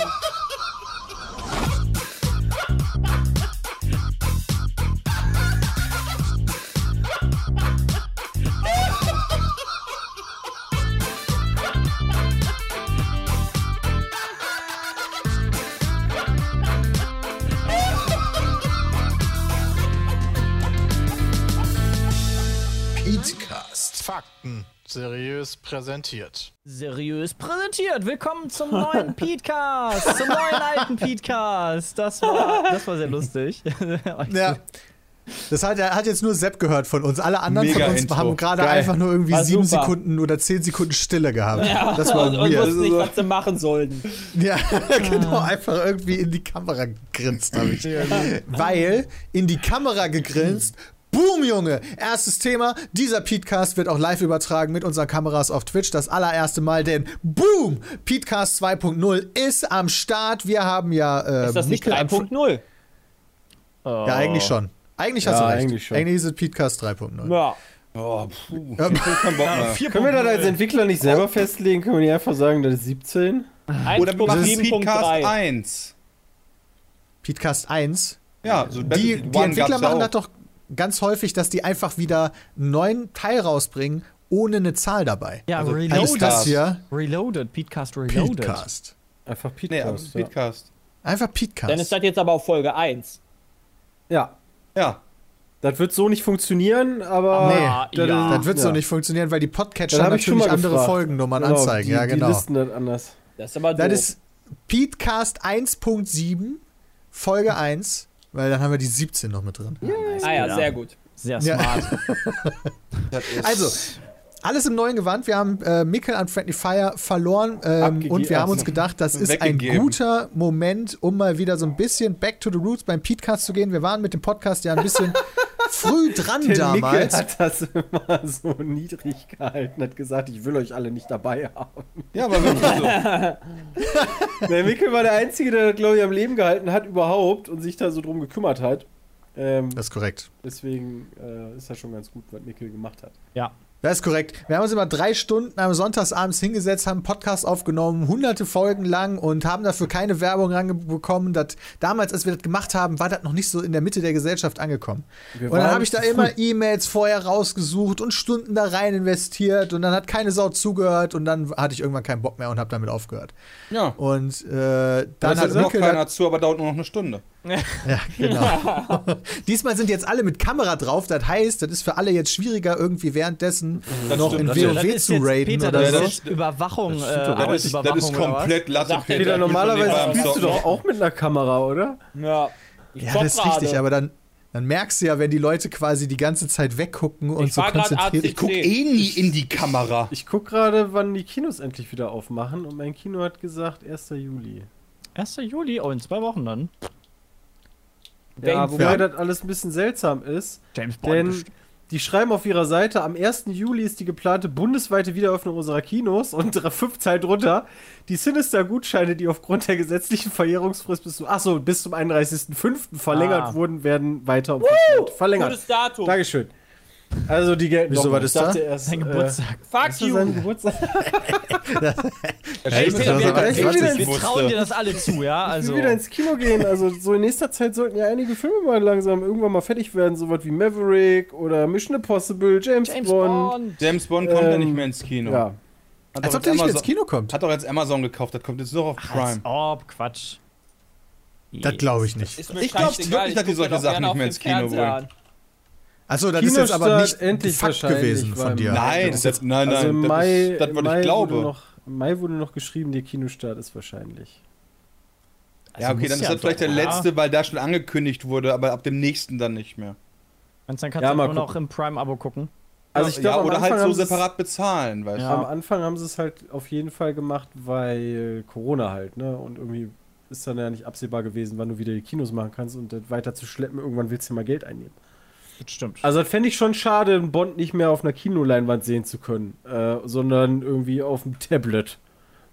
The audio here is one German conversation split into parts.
Oh. Seriös präsentiert. Seriös präsentiert. Willkommen zum neuen Petecast. zum neuen alten Petecast. Das war, das war sehr lustig. Ja. Das hat, hat jetzt nur Sepp gehört von uns. Alle anderen Mega von uns Intro. haben gerade einfach nur irgendwie War sieben super. Sekunden oder zehn Sekunden Stille gehabt. Ja, Das war und, und weird. wussten nicht, was sie machen sollten. Ja, genau, einfach irgendwie in die Kamera gegrinst habe ich. Weil in die Kamera gegrinst. Boom, Junge! Erstes Thema. Dieser Petecast wird auch live übertragen mit unseren Kameras auf Twitch. Das allererste Mal, denn Boom! Petecast 2.0 ist am Start. Wir haben ja. Äh, Ist das nicht Mikkel am- 3.0? Ja, eigentlich schon. Eigentlich hast Ja, du recht. eigentlich schon. Eigentlich ist es Petecast 3.0. Ja. Oh, puh. Ja. Mehr. Können wir das als Entwickler nicht selber festlegen? Können wir nicht einfach sagen, das ist 17? Oder wir machen Speedcast 1.7.3. 1. Petecast 1. Ja, so Die, die Entwickler ja machen auch. das doch ganz häufig, dass die einfach wieder einen neuen Teil rausbringen, ohne eine Zahl dabei. Ja, Also, Heißt Reloaded. das hier Reloaded. Petecast Reloaded. Petecast. Einfach Nee, aber Petecast. ja. Einfach Petecast. Dann ist das jetzt aber auf Folge 1. ja, Ja. das wird so nicht funktionieren, aber. Nee, Ah, das, ja. das wird so ja. nicht funktionieren, weil die Dann Podcatcher hab ich schon natürlich mal andere gefragt. Folgennummern Genau, anzeigen. Die, ja, genau. Die listen das anders. Das ist aber doof. das ist Petecast 1.7, Folge 1, weil dann haben wir die 17 noch mit drin. ah ja, Ja. sehr gut. Sehr Ja. smart. Ist Also, alles im neuen Gewand. Wir haben äh, Mikkel an Friendly Fire verloren ähm, und wir haben uns gedacht, das ist ein guter Moment, um mal wieder so ein bisschen back to the roots beim Petecast zu gehen. Wir waren mit dem Podcast ja ein bisschen früh dran Der Mikkel damals. hat das immer so niedrig gehalten, hat gesagt, ich will euch alle nicht dabei haben. ja, aber wirklich so. Der Mikkel war der Einzige, der das, glaube ich, am Leben gehalten hat überhaupt und sich da so drum gekümmert hat. Ähm, Das ist korrekt. deswegen äh, ist das schon ganz gut, was Mikkel gemacht hat. Ja. Das ist korrekt. Wir haben uns immer drei Stunden am Sonntagsabends hingesetzt, haben einen Podcast aufgenommen, hunderte Folgen lang und haben dafür keine Werbung ranbekommen. Das, damals, als wir das gemacht haben, war das noch nicht so in der Mitte der Gesellschaft angekommen. Wir Und dann habe ich da immer. E-Mails vorher rausgesucht und Stunden da rein investiert und dann hat keine Sau zugehört und dann hatte ich irgendwann keinen Bock mehr und habe damit aufgehört. Ja. Und äh, Da dann ist hat noch keiner zu, aber dauert nur noch eine Stunde. ja, genau. Diesmal sind jetzt alle mit Kamera drauf. Das heißt, das ist für alle jetzt schwieriger, irgendwie währenddessen Das noch stimmt, in das WoW. Das ist zu raiden Peter, oder das so. ist Überwachung. Äh, stimmt doch. Das ist, das ist komplett Latte. Peter. Peter, normalerweise spielst du doch auch mit einer Kamera, oder? Ja. Ja, das ist richtig, aber dann, dann merkst du ja, wenn die Leute quasi die ganze Zeit weggucken und Ich so konzentriert. Ich guck eh nie in die Kamera. Ich guck gerade, wann die Kinos endlich wieder aufmachen und mein Kino hat gesagt 1. Juli. 1. Juli, oh, in zwei Wochen dann. Ja, wobei Ja. das alles ein bisschen seltsam ist, James denn die schreiben auf ihrer Seite, am 1. Juli ist die geplante bundesweite Wiederöffnung unserer Kinos und fünf Zeilen drunter, die Sinister-Gutscheine, die aufgrund der gesetzlichen Verjährungsfrist bis zum, ach so, bis zum 31.05. verlängert Ah. wurden, werden weiter verlängert. Gutes Datum. Dankeschön. Also die gelten Wieso, noch. was Ich ist da? erst, Sein äh, Geburtstag. Fuck ist das you. sein Geburtstag? Das Peter, ist wir wieder ich ins- Wir trauen dir das alle zu, ja? Ich Also. will wieder ins Kino gehen. Also so in nächster Zeit sollten ja einige Filme mal langsam irgendwann mal fertig werden. Sowas wie Maverick oder Mission Impossible, James, James Bond. Bond. James Bond kommt ja Ähm, nicht mehr ins Kino. Ja. Hat Als doch ob der nicht mehr ins Amazon- Kino kommt. Hat doch jetzt Amazon gekauft, das kommt jetzt nur auf Als Prime. ob, Quatsch. Das glaube ich nicht. Ich glaub scheißegal, wirklich, dass die solche Sachen nicht mehr ins Kino wollen. Achso, das ist jetzt aber nicht Kinostart endlich Fakt wahrscheinlich, gewesen von dir. Nein, das ist, nein, nein, Also im das, Mai, ist, das im was Mai ich glaube. Wurde noch, Mai wurde noch geschrieben, der Kinostart ist wahrscheinlich. ja, okay, dann ist ja das vielleicht der letzte, weil da schon angekündigt wurde, aber ab dem nächsten dann nicht mehr. Du, dann kannst Ja, du nur noch im Prime-Abo gucken. Also ich ja, glaube, am oder halt so separat bezahlen, weißt Ja. Am Anfang haben sie es halt auf jeden Fall gemacht, weil Corona halt, ne? Und irgendwie ist dann ja nicht absehbar gewesen, wann du wieder die Kinos machen kannst und das weiter zu schleppen, irgendwann willst du ja mal Geld einnehmen. Das stimmt. Also das fände ich schon schade, einen Bond nicht mehr auf einer Kinoleinwand sehen zu können, äh, sondern irgendwie auf dem Tablet.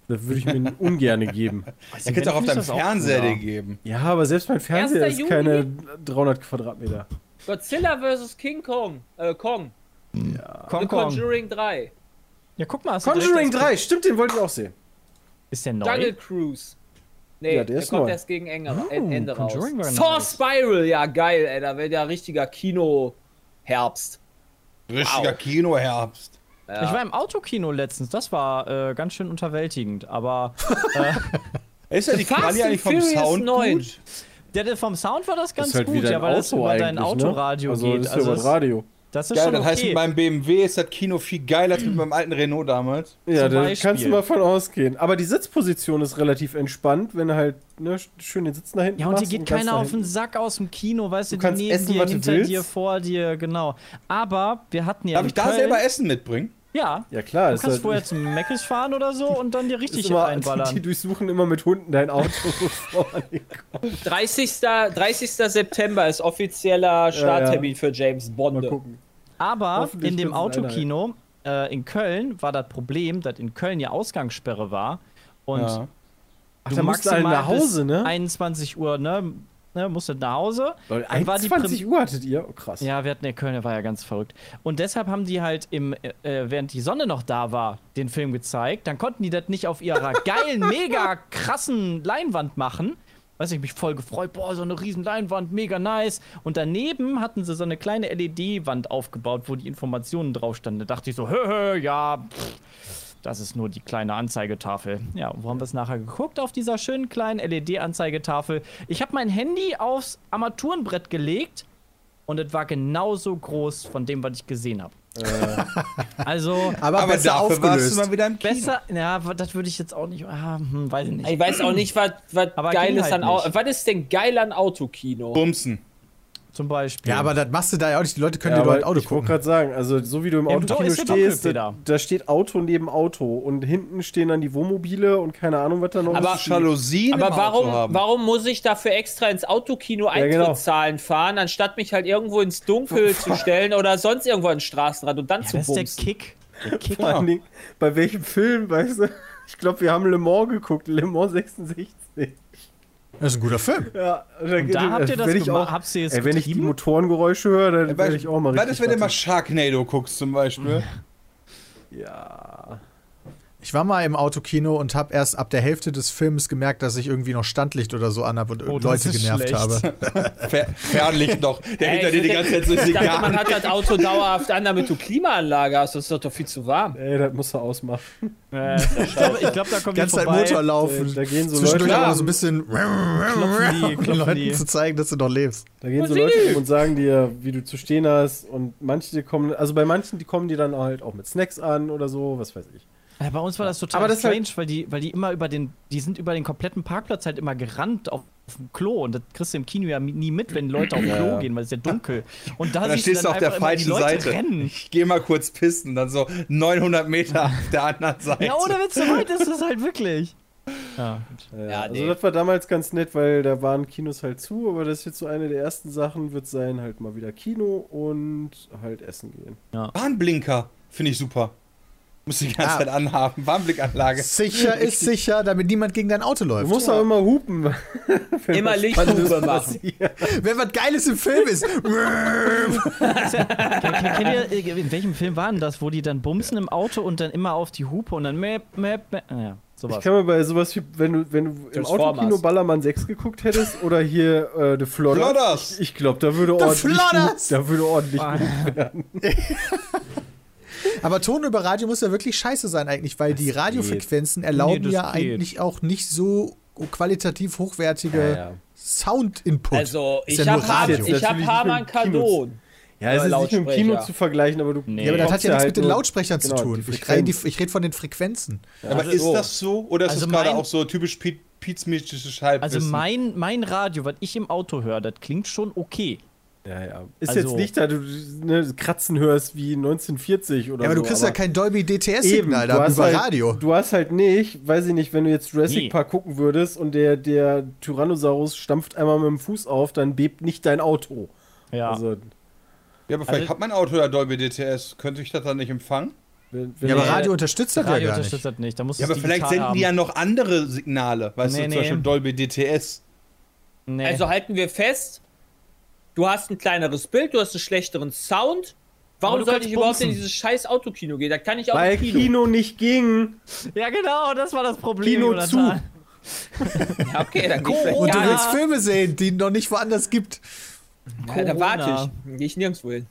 Das würde ich mir ungern geben. Da kannst du auch auf deinem Fernseher dir geben. Ja, aber selbst mein Fernseher 1. ist Juli? keine 300 Quadratmeter. Godzilla vs. King Kong. Äh, Kong. Ja. The Kong Kong. Conjuring 3. Ja, guck mal. Conjuring direkt 3, stimmt, den wollte ich auch sehen. Ist der neu? Jungle Cruise. Nee, Ja, der ist kommt neu. erst gegen Ende, Oh, Ende raus. Saw nice. Spiral, ja geil, ey. Da wird ja richtiger Kino-Herbst. Richtiger Wow. Kinoherbst. Ja. Ich war im Autokino letztens, das war äh, ganz schön unterwältigend, aber Ist ja die Quali eigentlich vom Furious Sound 9. gut? der, der vom Sound war das ganz ist halt gut, ja, weil das über dein ne? Autoradio also, geht. Das ist also ja das, über Radio. Das ist Ja, schon das heißt, okay. mit meinem BMW ist das Kino viel geiler als mit meinem alten Renault damals. Ja, da kannst du mal von ausgehen. Aber die Sitzposition ist relativ entspannt, wenn du halt ne, schön den Sitz nach hinten ja, und dir geht keiner auf den. Sack aus dem Kino, weißt du, Du die neben essen, dir, hinter dir, vor dir, genau. Aber wir hatten ja Darf ich da Köln, selber Essen mitbringen? Ja, Ja, klar. du kannst halt- vorher zum Meckes fahren oder so und dann dir richtig immer, reinballern. Die durchsuchen immer mit Hunden dein Auto. bevor man hinkommt. 30. 30. September ist offizieller Starttermin für James Bond. Mal gucken. Aber in dem Autokino äh, in Köln war das Problem, dass in Köln ja Ausgangssperre war und Ja. Ach, du da musst maximal nach Hause, bis ne? 21 Uhr, ne, ne musstet nach Hause. Die 21 Uhr hattet ihr? Oh, krass. Ja, wir hatten der Köln, der war ja ganz verrückt. Und deshalb haben die halt im, äh, während die Sonne noch da war, den Film gezeigt. Dann konnten die das nicht auf ihrer geilen, mega krassen Leinwand machen. Weiß ich, mich voll gefreut, boah, so eine riesen Leinwand, mega nice. Und daneben hatten sie so eine kleine LED-Wand aufgebaut, wo die Informationen drauf standen. Da dachte ich so, hö, hö, ja, pff, das ist nur die kleine Anzeigetafel. Ja, und wo haben wir es nachher geguckt? Auf dieser schönen kleinen LED-Anzeigetafel. Ich habe mein Handy aufs Armaturenbrett gelegt und es war genauso groß von dem, was ich gesehen habe. Also, Aber, Aber besser dafür warst aufgelöst. du mal wieder im Kino. besser, ja, das würde ich jetzt auch nicht, ah, hm, weiß ich nicht. Ich weiß auch nicht, was, was geil ging ist halt an. Was ist denn geil an Autokino? Bumsen. Zum Beispiel. ja, aber das machst du da ja auch nicht. Die Leute können Ja, dir dort Auto ich wollte gucken. gerade sagen, also so wie du im Autokino ja dunkel, stehst, da, da steht Auto neben Auto und hinten stehen dann die Wohnmobile und keine Ahnung, was da noch Aber- ist. Jalousien Aber im Auto warum, haben. warum muss ich dafür extra ins Autokino Ja, genau. Eintrittszahlen fahren, anstatt mich halt irgendwo ins Dunkel zu stellen oder sonst irgendwo an den Straßenrand und dann ja, zu das ist der bumsen? Kick. Der Kick. Vor allen Dingen, bei welchem Film, weißt du? Ich glaube, wir haben Le Mans geguckt, Le Mans 66. Das ist ein guter Film. Ja, Und da habt ihr das wenn ich gemacht? auch, Habt ihr es ey, wenn ich die? Motorengeräusche höre, dann werde ich auch mal Was richtig. ist, wenn du mal. Sharknado guckst zum Beispiel? ja. Ich war mal im Autokino und habe erst ab der Hälfte des Films gemerkt, dass ich irgendwie noch Standlicht oder so anhab und Oh, Leute ist genervt schlecht. habe. Fer Fernlicht noch. Der Ey, hinter dir die ganze Zeit so Ich dachte, man hat das Auto dauerhaft an, damit du Klimaanlage hast. Das ist doch, doch viel zu warm. Ey, das musst du ausmachen. Äh, ich glaube, glaub, da kommt Ganze Zeit. Motor laufen. Da gehen so Zwischendurch Leute, aber so ein bisschen Klopfen die, um den klopfen Leuten die. zu zeigen, dass du noch lebst. Da gehen so Leute rum und sagen dir, wie du zu stehen hast. Und manche kommen, also bei manchen, die kommen die dann halt auch mit Snacks an oder so, was weiß ich. Ja, bei uns war das total Aber das ist strange, halt- weil, die, weil die immer über den, die sind über den kompletten Parkplatz halt immer gerannt auf, auf dem Klo und das kriegst du im Kino ja nie mit, wenn Leute auf dem Klo Ja. gehen, weil es ist ja dunkel. Und da Und du stehst du auf der falschen Leute Seite. Rennen. Ich gehe mal kurz pissen, dann so 900 Meter auf der anderen Seite. Ja, ohne Witz, so weit ist es halt wirklich. Ja, Ja, Ja, also nee. das war damals ganz nett, weil da waren Kinos halt zu, aber das ist jetzt so eine der ersten Sachen, wird sein, halt mal wieder Kino und halt essen gehen. Warnblinker finde ich super. Muss die ganze Ah. Zeit anhaben. Warnblickanlage. Sicher ist sicher, damit niemand gegen dein Auto Du läuft. musst auch immer hupen. Immer Lichthupe Spannendes machen. Wenn was Geiles im Film ist. Kennt, ihr, in welchem Film war denn das, wo die dann bumsen im Auto und dann immer auf die Hupe und dann mäp, mäp, mäp. Ah, Ja, Ich sowas. kann mir bei sowas wie, wenn du, wenn du im. Autokino Ballermann 6 geguckt hättest oder hier äh, The Flodders, Flodders. ich, ich glaube, da würde ordentlich Flodders. gut, da würde ordentlich Ah. gut werden. Aber Ton über Radio muss ja wirklich scheiße sein eigentlich, weil die Radiofrequenzen erlauben Nee, das ja geht. eigentlich auch nicht so qualitativ hochwertige Sound-Input. Also, Ist ich ja habe Radio. ich hab Harman Kardon. Ja, es ist nicht mit dem Kino zu vergleichen, aber du. Nee. ja, aber das hat ja nichts halt mit den Lautsprechern genau, zu tun. Ich rede Frequenz. red von den Frequenzen. Aber Also, ist oh. das so? Oder ist Also das gerade auch so typisch Pizmisches Halbwissen? Also mein, mein Radio, was ich im Auto höre, das klingt schon okay. Ja, ja. Ist Also- jetzt nicht, da du ne, Kratzen hörst wie 1940 oder Ja, aber so. du kriegst ja kein Dolby DTS-Signal du da hast über halt, Radio. Du hast halt nicht, weiß ich nicht, wenn du jetzt Jurassic Nee. Park gucken würdest und der, der Tyrannosaurus stampft einmal mit dem Fuß auf, dann bebt nicht dein Auto. Ja. Also, ja, aber vielleicht Also- hat mein Auto ja Dolby DTS. Könnte ich das dann nicht empfangen? wenn, wenn Ja, aber Radio unterstützt das ja Radio gar unterstützt nicht. das nicht. Da muss Ja, aber vielleicht senden haben. die ja noch andere Signale. Weißt Nee, du, nee. zum Beispiel Dolby DTS. Nee. Also halten wir fest, du hast ein kleineres Bild, du hast einen schlechteren Sound. Warum sollte ich überhaupt in bumsen. dieses scheiß Autokino gehen? Da kann ich auch weil Kino. Kino. nicht ging. ja, genau, das war das Problem. Kino Jonathan. Ja, okay, dann geh ich vielleicht Und du willst. Filme sehen, die noch nicht woanders gibt. Ja, da warte Corona. ich. Dann gehe ich nirgendwo hin.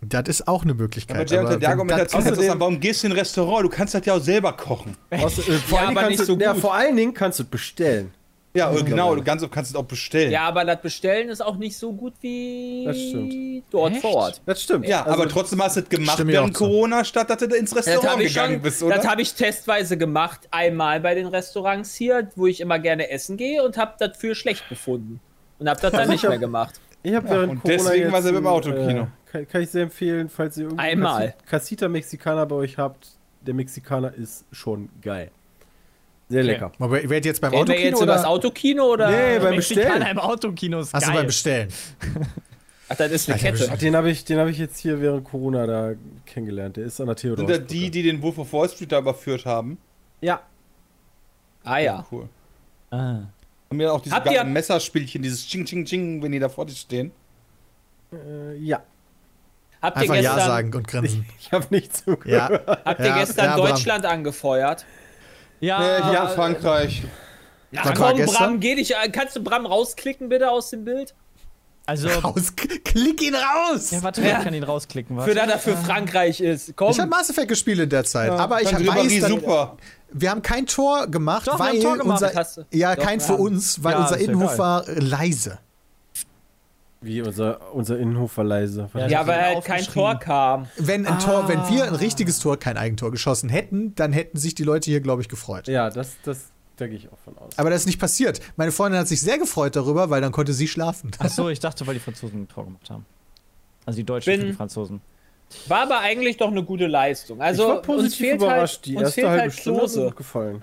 Das ist auch eine Möglichkeit. Aber der, aber wenn Argumentation ist dann, warum gehst du in ein Restaurant? Du kannst das ja auch selber kochen. Was, äh, vor, Ja, allen kannst nicht du, so ja, vor allen Dingen kannst du es bestellen. Ja, genau, du kannst, kannst es auch bestellen. Ja, aber das Bestellen ist auch nicht so gut wie Das stimmt. dort Echt? vor Ort. Das stimmt. Ja, Also, aber trotzdem hast du es gemacht während. Corona, statt dass du ins Das Restaurant habe ich, gegangen schon- bist, oder? das hab ich testweise gemacht, einmal bei den Restaurants hier, wo ich immer gerne essen gehe und habe das für schlecht befunden. Und habe das dann nicht mehr gemacht. Ich habe während und Corona deswegen war sie im Autokino. Äh, kann, kann ich sehr empfehlen, falls ihr irgendwie Einmal. Casita Mexicana bei euch habt. Der Mexikaner ist schon geil. Sehr lecker. Aber ihr werdet jetzt beim Reden wir Autokino jetzt über das oder? Autokino oder? Nee, beim Bestellen. im Autokino ist Achso, geil. beim Bestellen. Ach, das ist eine Alter, Kette. Ach, den habe ich, den hab ich jetzt hier während Corona da kennengelernt. Der ist an der Theodor. Sind das die, die den Wolf of Wall Street da überführt haben? Ja. Ah ja. Cool. Ah. Haben ja auch diese Habt geilen ihr- Messerspielchen, dieses Ching Ching Ching, wenn die da vor dir stehen. Äh, ja. Habt ihr Einfach Ja gestern, sagen und grinsen. Ich habe nicht zugehört. Ja. habt ihr Ja, gestern ja. Deutschland angefeuert? Ja, Äh, Ah, ja, Frankreich. Ach Was war komm, gestern? Bram, geh dich, kannst du Bram rausklicken bitte aus dem Bild? also. Raus, klick ihn raus! Ja, warte, ich kann ihn rausklicken. Für Warte. dass er für Frankreich ist. Komm. Ich habe Mass Effect gespielt in der Zeit, aber ich Dann weiß, dass, super. wir haben kein Tor gemacht, Doch, wir haben weil Tor gemacht, unser, ja Doch, kein für haben. uns, weil Ja, unser ja Innenhof geil. war äh, leise. Wie unser, unser Innenhof war leise. Ja, ja, weil halt kein. Tor kam. Wenn ein Tor, wenn wir ein richtiges Tor, kein Eigentor geschossen hätten, dann hätten sich die Leute hier, glaube ich, gefreut. Ja, das, das, da gehe ich auch von aus. Aber das ist nicht passiert. Meine Freundin hat sich sehr gefreut darüber, weil dann konnte sie schlafen. Ach so, ich dachte, weil die Franzosen ein Tor gemacht haben. Also die Deutschen Bin- für die Franzosen. War aber eigentlich doch eine gute Leistung. ich Also war uns positiv fehlt überrascht. halt, Die uns erste halbe halt Stunde gefallen.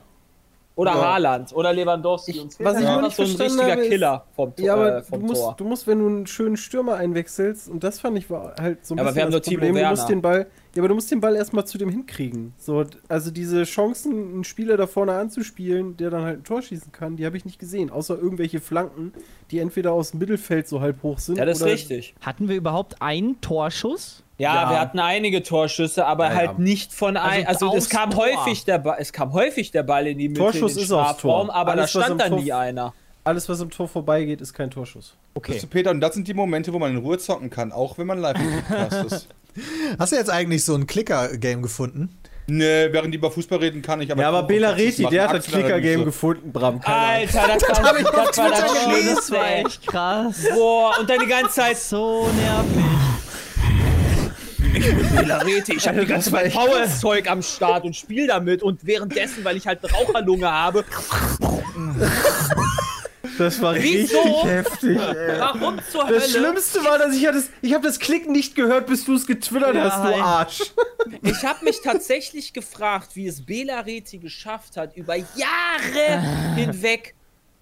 Oder Ja. Haaland oder Lewandowski. Uns fehlt was ich noch einfach nicht so ein richtiger habe, ist- Killer vom, Tor- Ja, aber äh, du vom musst, Tor. du musst, wenn du einen schönen Stürmer einwechselst, und das fand ich war halt so ein Ja, aber bisschen wir haben das Problem, du musst den Ball, ja, aber du musst den Ball erstmal zu dem hinkriegen. So, also diese Chancen, einen Spieler da vorne anzuspielen, der dann halt ein Tor schießen kann, die habe ich nicht gesehen, außer irgendwelche Flanken, die entweder aus dem Mittelfeld so halb hoch sind Ja, das ist richtig. Hatten wir überhaupt einen Torschuss? Ja, Ja. wir hatten einige Torschüsse, aber Ja, halt ja. nicht von ein. Also Also, es kam Tor. häufig der Ball, es kam häufig der Ball in die Mitte Torschuss in den ist aufs Strafraum, Tor. aber Alles, da stand dann Tor- nie einer. alles, was am Tor vorbeigeht, ist kein Torschuss. Okay. Du, Peter, und das sind die Momente, wo man in Ruhe zocken kann, auch wenn man live im Podcast ist. Hast du jetzt eigentlich so ein Klicker-Game gefunden? Nee, während die über Fußball reden kann ich aber. Ja, aber Bela Reti, der hat das Clicker-Game so. gefunden, Bram. Alter, das, war, das, war das Schlimmste. Das war echt krass. Boah, und dann die ganze Zeit So nervig. Larete, ich habe die ganze Zeit Power-Zeug am Start und spiel damit und währenddessen, weil ich halt eine Raucherlunge habe, Das war Wieso? richtig heftig, ey. warum zur Das Hölle? Schlimmste war, dass ich ja das, ich habe das Klicken nicht gehört, bis du es getwittert Ja, hast, du. Arsch. Ich habe mich tatsächlich gefragt, wie es Bela Reti geschafft hat, über Jahre hinweg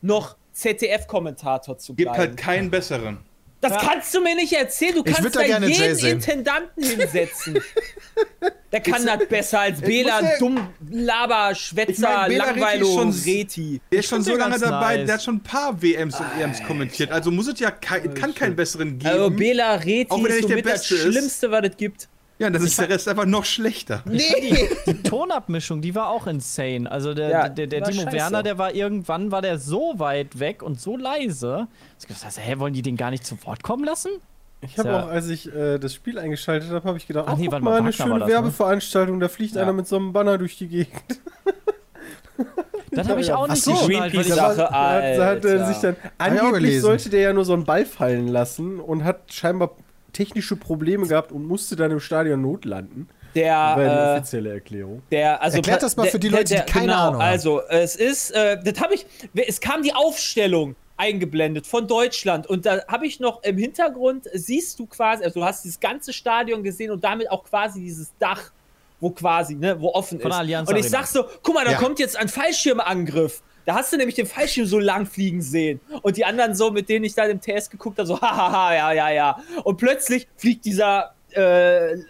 noch ZDF-Kommentator zu Gibt bleiben. halt keinen besseren. Das kannst du mir nicht erzählen. Du Ich kannst da da, Jay jeden sehen. Intendanten hinsetzen. Der kann das besser als Bela, der- dumm, Laber, Ich Schwätzer, mein, Bela Reti Langweilo, ist schon- Reti. Der ist schon so lange dabei, nice. der hat schon ein paar WMs und EMs kommentiert. Also muss es ja kein, kann keinen besseren geben. Also Bela Reti Auch wenn er ist nicht der somit das Beste ist. Schlimmste, was es gibt. Ja, das ist der Rest einfach noch schlechter. Nee. Die Tonabmischung, die war auch insane. Also der, Ja, der, der Timo scheiße. Werner, der war irgendwann, war der so weit weg und so leise. Ich gesagt, hä, wollen die den gar nicht zu Wort kommen lassen? Ich habe Ja. auch, als ich äh, das Spiel eingeschaltet habe, habe ich gedacht, Ach nee, guck warte mal, eine schöne das, ne? Werbeveranstaltung, da fliegt Ja. einer mit so einem Banner durch die Gegend. Das habe ich auch Ach nicht so, ich Greenpeace-Sache. Da hat, da hat er Alter. sich dann, ich angeblich sollte der ja nur so einen Ball fallen lassen und hat scheinbar technische Probleme gehabt und musste dann im Stadion notlanden. Das war ja die Der, äh, offizielle Erklärung. der, also Erklärt das mal für die Leute, die keine genau, Ahnung haben. Also, es ist, äh, das habe ich, es kam die Aufstellung eingeblendet von Deutschland und da habe ich noch im Hintergrund, siehst du quasi, also du hast dieses ganze Stadion gesehen und damit auch quasi dieses Dach, wo quasi, ne, wo offen Von ist. der Allianz und ich Arena. sag so, guck mal, da Ja. kommt jetzt ein Fallschirmangriff. Da hast du nämlich den Fallschirm so lang fliegen sehen. Und die anderen so, mit denen ich da im TS geguckt habe, so, hahaha, ja, ja, ja. Und plötzlich fliegt dieser äh, äh,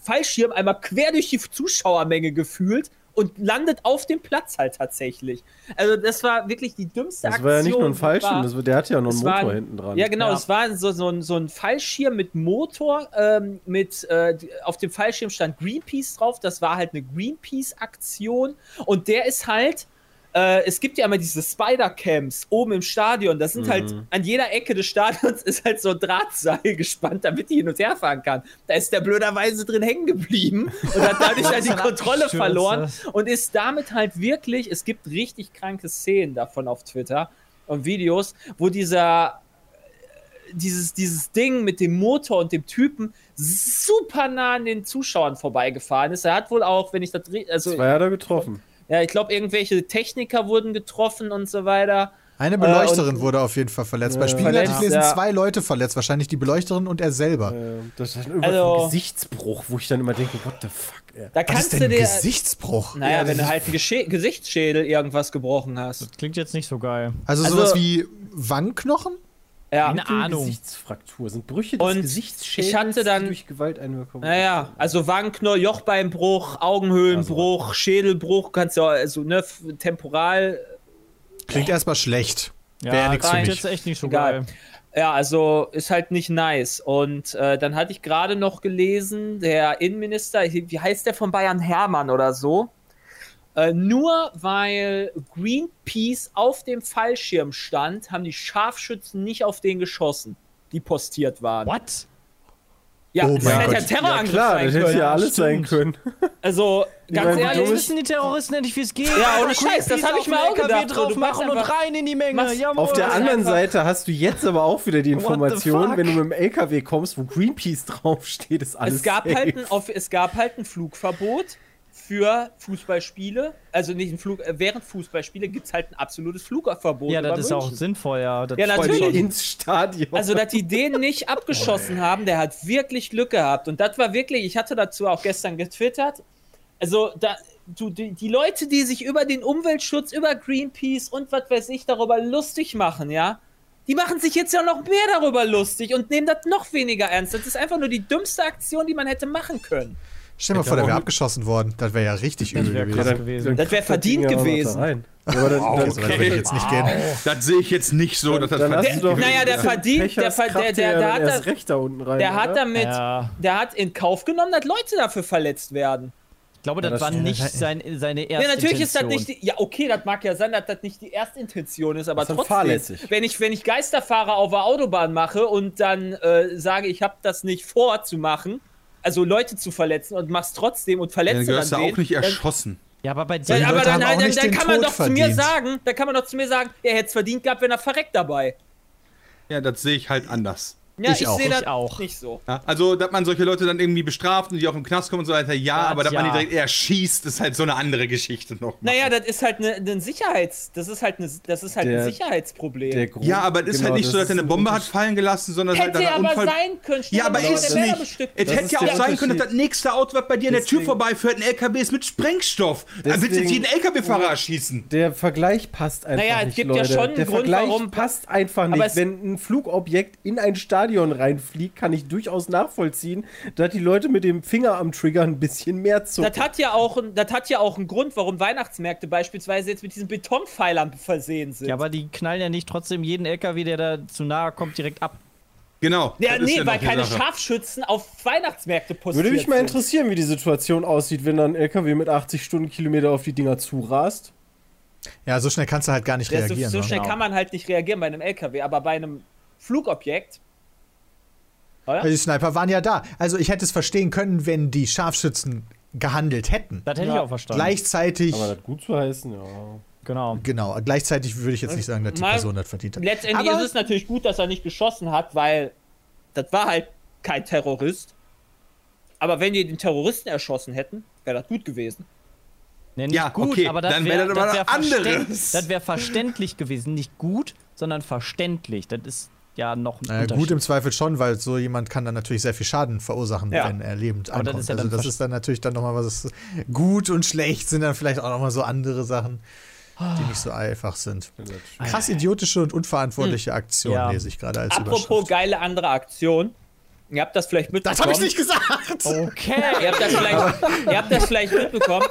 Fallschirm einmal quer durch die Zuschauermenge gefühlt und landet auf dem Platz halt tatsächlich. Also das war wirklich die dümmste Das Aktion. war ja nicht nur ein Fallschirm, war. das, war- der hatte ja noch einen war Motor ein- hinten dran. Ja, genau, Ja. es war so, so, ein, so ein Fallschirm mit Motor, ähm, mit, äh, auf dem Fallschirm stand Greenpeace drauf, das war halt eine Greenpeace-Aktion und der ist halt äh, es gibt ja immer diese Spider-Camps oben im Stadion. Das sind halt an jeder Ecke des Stadions ist halt so ein Drahtseil gespannt, damit die hin und her fahren kann. Da ist der blöderweise drin hängen geblieben und hat dadurch halt die Kontrolle verloren und ist damit halt wirklich, es gibt richtig kranke Szenen davon auf Twitter und Videos, wo dieser dieses, dieses Ding mit dem Motor und dem Typen super nah an den Zuschauern vorbeigefahren ist. Er hat wohl auch, wenn ich das also Zwei hat er getroffen. Ja, ich glaube, irgendwelche Techniker wurden getroffen und so weiter. Eine Äh, Beleuchterin und- wurde auf jeden Fall verletzt. Bei Ja. Spiegel hatte ich Verletzt, gelesen, ja. zwei Leute verletzt. Wahrscheinlich die Beleuchterin und er selber. Äh, Das ist irgendwas Also- ein Gesichtsbruch, wo ich dann immer denke, what the fuck, ey. Da Was kannst ist denn du ein dir. Gesichtsbruch? Naja, Ja, wenn das du halt einen Gesche Gesichtsschädel irgendwas gebrochen hast. Klingt jetzt nicht so geil. Also, Also- sowas wie Wangenknochen? Ja. Keine Ahnung. Gesichtsfraktur sind Brüche des Und Gesichtsschädels ich hatte dann- durch Gewalteinwirkung. Naja, also Wangenknoll, Jochbeinbruch, Augenhöhlenbruch, Schädelbruch, kannst du auch, also ne, temporal. Klingt erstmal schlecht. Ja, Wäre nix für mich. jetzt echt nicht so Egal. geil. Ja, also ist halt nicht nice. Und äh, dann hatte ich gerade noch gelesen, der Innenminister, wie heißt der von Bayern Hermann oder so? Äh, nur weil Greenpeace auf dem Fallschirm stand, haben die Scharfschützen nicht auf den geschossen, die postiert waren. What? Ja, Oh das hätte ja Terrorangriff Klar, sein das hätte können. ja alles sein können. Also, ganz meine, ehrlich, wissen die Terroristen endlich, wie es geht. Ja, ohne Scheiß, das hab ich mir auch gedacht. drauf machen und rein in die Menge. machst- Jawohl. Auf der anderen Seite hast du jetzt aber auch wieder die Information, wenn du mit dem LKW kommst, wo Greenpeace draufsteht, ist alles es gab, safe. halt ein, auf, es gab halt ein Flugverbot für Fußballspiele. Also nicht ein Flug, äh, während Fußballspiele gibt es halt ein absolutes Flugverbot. Ja, das ist auch sinnvoll, ja. Das Ja, natürlich. ins Stadion. Also, dass die den nicht abgeschossen haben, der hat wirklich Glück gehabt. Und das war wirklich, ich hatte dazu auch gestern getwittert. Also, da, du, die, die Leute, die sich über den Umweltschutz, über Greenpeace und was weiß ich darüber lustig machen, ja, die machen sich jetzt ja noch mehr darüber lustig und nehmen das noch weniger ernst. Das ist einfach nur die dümmste Aktion, die man hätte machen können. Stell dir mal vor, der wäre abgeschossen worden. Das wäre ja richtig übel wär gewesen. gewesen. Das wär verdient ja gewesen. da rein. Aber das, das, So weit würde ich jetzt nicht gehen. Das sehe ich jetzt nicht so, dass das dann verdient gewesen naja, der verdient- der der- der- ja der dann hat erst da- recht da unten rein. Der hat damit, Ja. der hat in Kauf genommen, dass Leute dafür verletzt werden. Ich glaube, das, das war nicht sein, seine erste Ja, natürlich ist das Intention. nicht die, Ja, okay, das mag ja sein, dass das nicht die Erstintention ist, aber Das ist dann trotzdem. fahrlässig. Wenn ich, wenn ich Geisterfahrer auf der Autobahn mache und dann äh, sage, ich habe das nicht vor zu machen, also Leute zu verletzen und mach's trotzdem und Dann verletze dann, gehörst du auch nicht dann, erschossen. Ja, aber bei ja, Die dir. aber dann, dann, nicht dann den kann man Tod doch zu mir verdient. sagen, dann kann man doch zu mir sagen, er hätte es verdient gehabt, wenn er verreckt dabei. Ja, das sehe ich halt anders. Ja, Ich ich, sehe das auch. nicht so. Ja, also, dass man solche Leute dann irgendwie bestraft und die auch im Knast kommen und so weiter, ja, Das aber dass man die ja. direkt erschießt, ist halt so eine andere Geschichte noch. Naja, das ist halt eine, ein Sicherheits, das ist halt, eine, das ist halt Der- ein Sicherheitsproblem. Der Grund- ja, aber es ist genau, halt nicht so, dass er eine ein Bombe hat fallen gelassen, sondern halt, Hätte er aber Unfall. sein können. Ja, aber ist nicht. Es hätte ja auch sein können, dass das nächste Auto, was bei dir an der Tür vorbeifährt, ein LKW ist mit Sprengstoff. Dann willst du Deswegen- jeden LKW-Fahrer erschießen. Der Vergleich passt einfach Naja, es nicht, gibt ja Leute. schon einen der Grund, Vergleich warum- passt einfach nicht. Wenn ein Flugobjekt in ein Stadion reinfliegt, kann ich durchaus nachvollziehen, dass die Leute mit dem Finger am Trigger ein bisschen mehr zucken. Das hat, ja auch, das hat ja auch einen Grund, warum Weihnachtsmärkte beispielsweise jetzt mit diesen Betonpfeilern versehen sind. Ja, aber die knallen ja nicht trotzdem jeden LKW, der da zu nahe kommt, direkt ab. Genau. ja, nee, ja weil keine Sache. Scharfschützen auf Weihnachtsmärkte postiert Würde mich mal sind. interessieren, wie die Situation aussieht, wenn dann ein LKW mit 80 Stundenkilometer auf die Dinger zurast. Ja, so schnell kannst du halt gar nicht Ja, so, reagieren. so ne? schnell Genau. kann man halt nicht reagieren bei einem LKW, aber bei einem Flugobjekt. Oder? Die Sniper waren ja da. Also ich hätte es verstehen können, wenn die Scharfschützen gehandelt hätten. Das hätte ich Ja. auch verstanden. Gleichzeitig, Aber das gut zu heißen, ja. Genau. genau, gleichzeitig würde ich jetzt nicht sagen, dass die Mal- Person das verdient hat. Letztendlich Aber- ist es natürlich gut, dass er nicht geschossen hat, weil das war halt kein Terrorist. Aber wenn die den Terroristen erschossen hätten, wäre das gut gewesen. Nee, nicht Ja, gut, okay, aber das dann wäre wäre das wär anderes. das wär verständlich gewesen. Nicht gut, sondern verständlich. Das ist ja noch ein Unterschied. gut im Zweifel schon, weil so jemand kann dann natürlich sehr viel Schaden verursachen, Ja. wenn er lebend Aber das ankommt. ist ja also dann das ist dann natürlich dann nochmal was. Gut und schlecht sind dann vielleicht auch nochmal so andere Sachen, die nicht so einfach sind. Krass idiotische und unverantwortliche Aktion Ja. lese ich gerade als Apropos Überschrift. geile andere Aktion. Ihr habt das vielleicht mitbekommen. Das habe ich nicht gesagt! Okay. Ihr habt das vielleicht, ihr habt das vielleicht mitbekommen.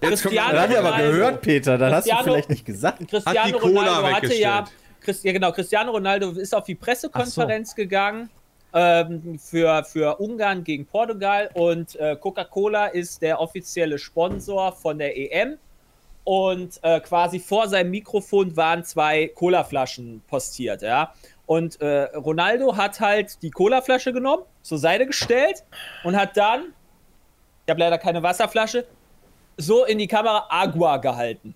Cristiano Das hat ich aber gehört, Peter. Dann hast du vielleicht nicht gesagt. Cristiano Hat die Cola Ronaldo hatte ja, weggestellt. Chris, ja genau, Cristiano Ronaldo ist auf die Pressekonferenz gegangen ähm, für, für Ungarn gegen Portugal und äh, Coca-Cola ist der offizielle Sponsor von der EM und äh, quasi vor seinem Mikrofon waren zwei Colaflaschen postiert, ja. Und äh, Ronaldo hat halt die Colaflasche genommen, zur Seite gestellt und hat dann, ich habe leider keine Wasserflasche, so in die Kamera Agua gehalten.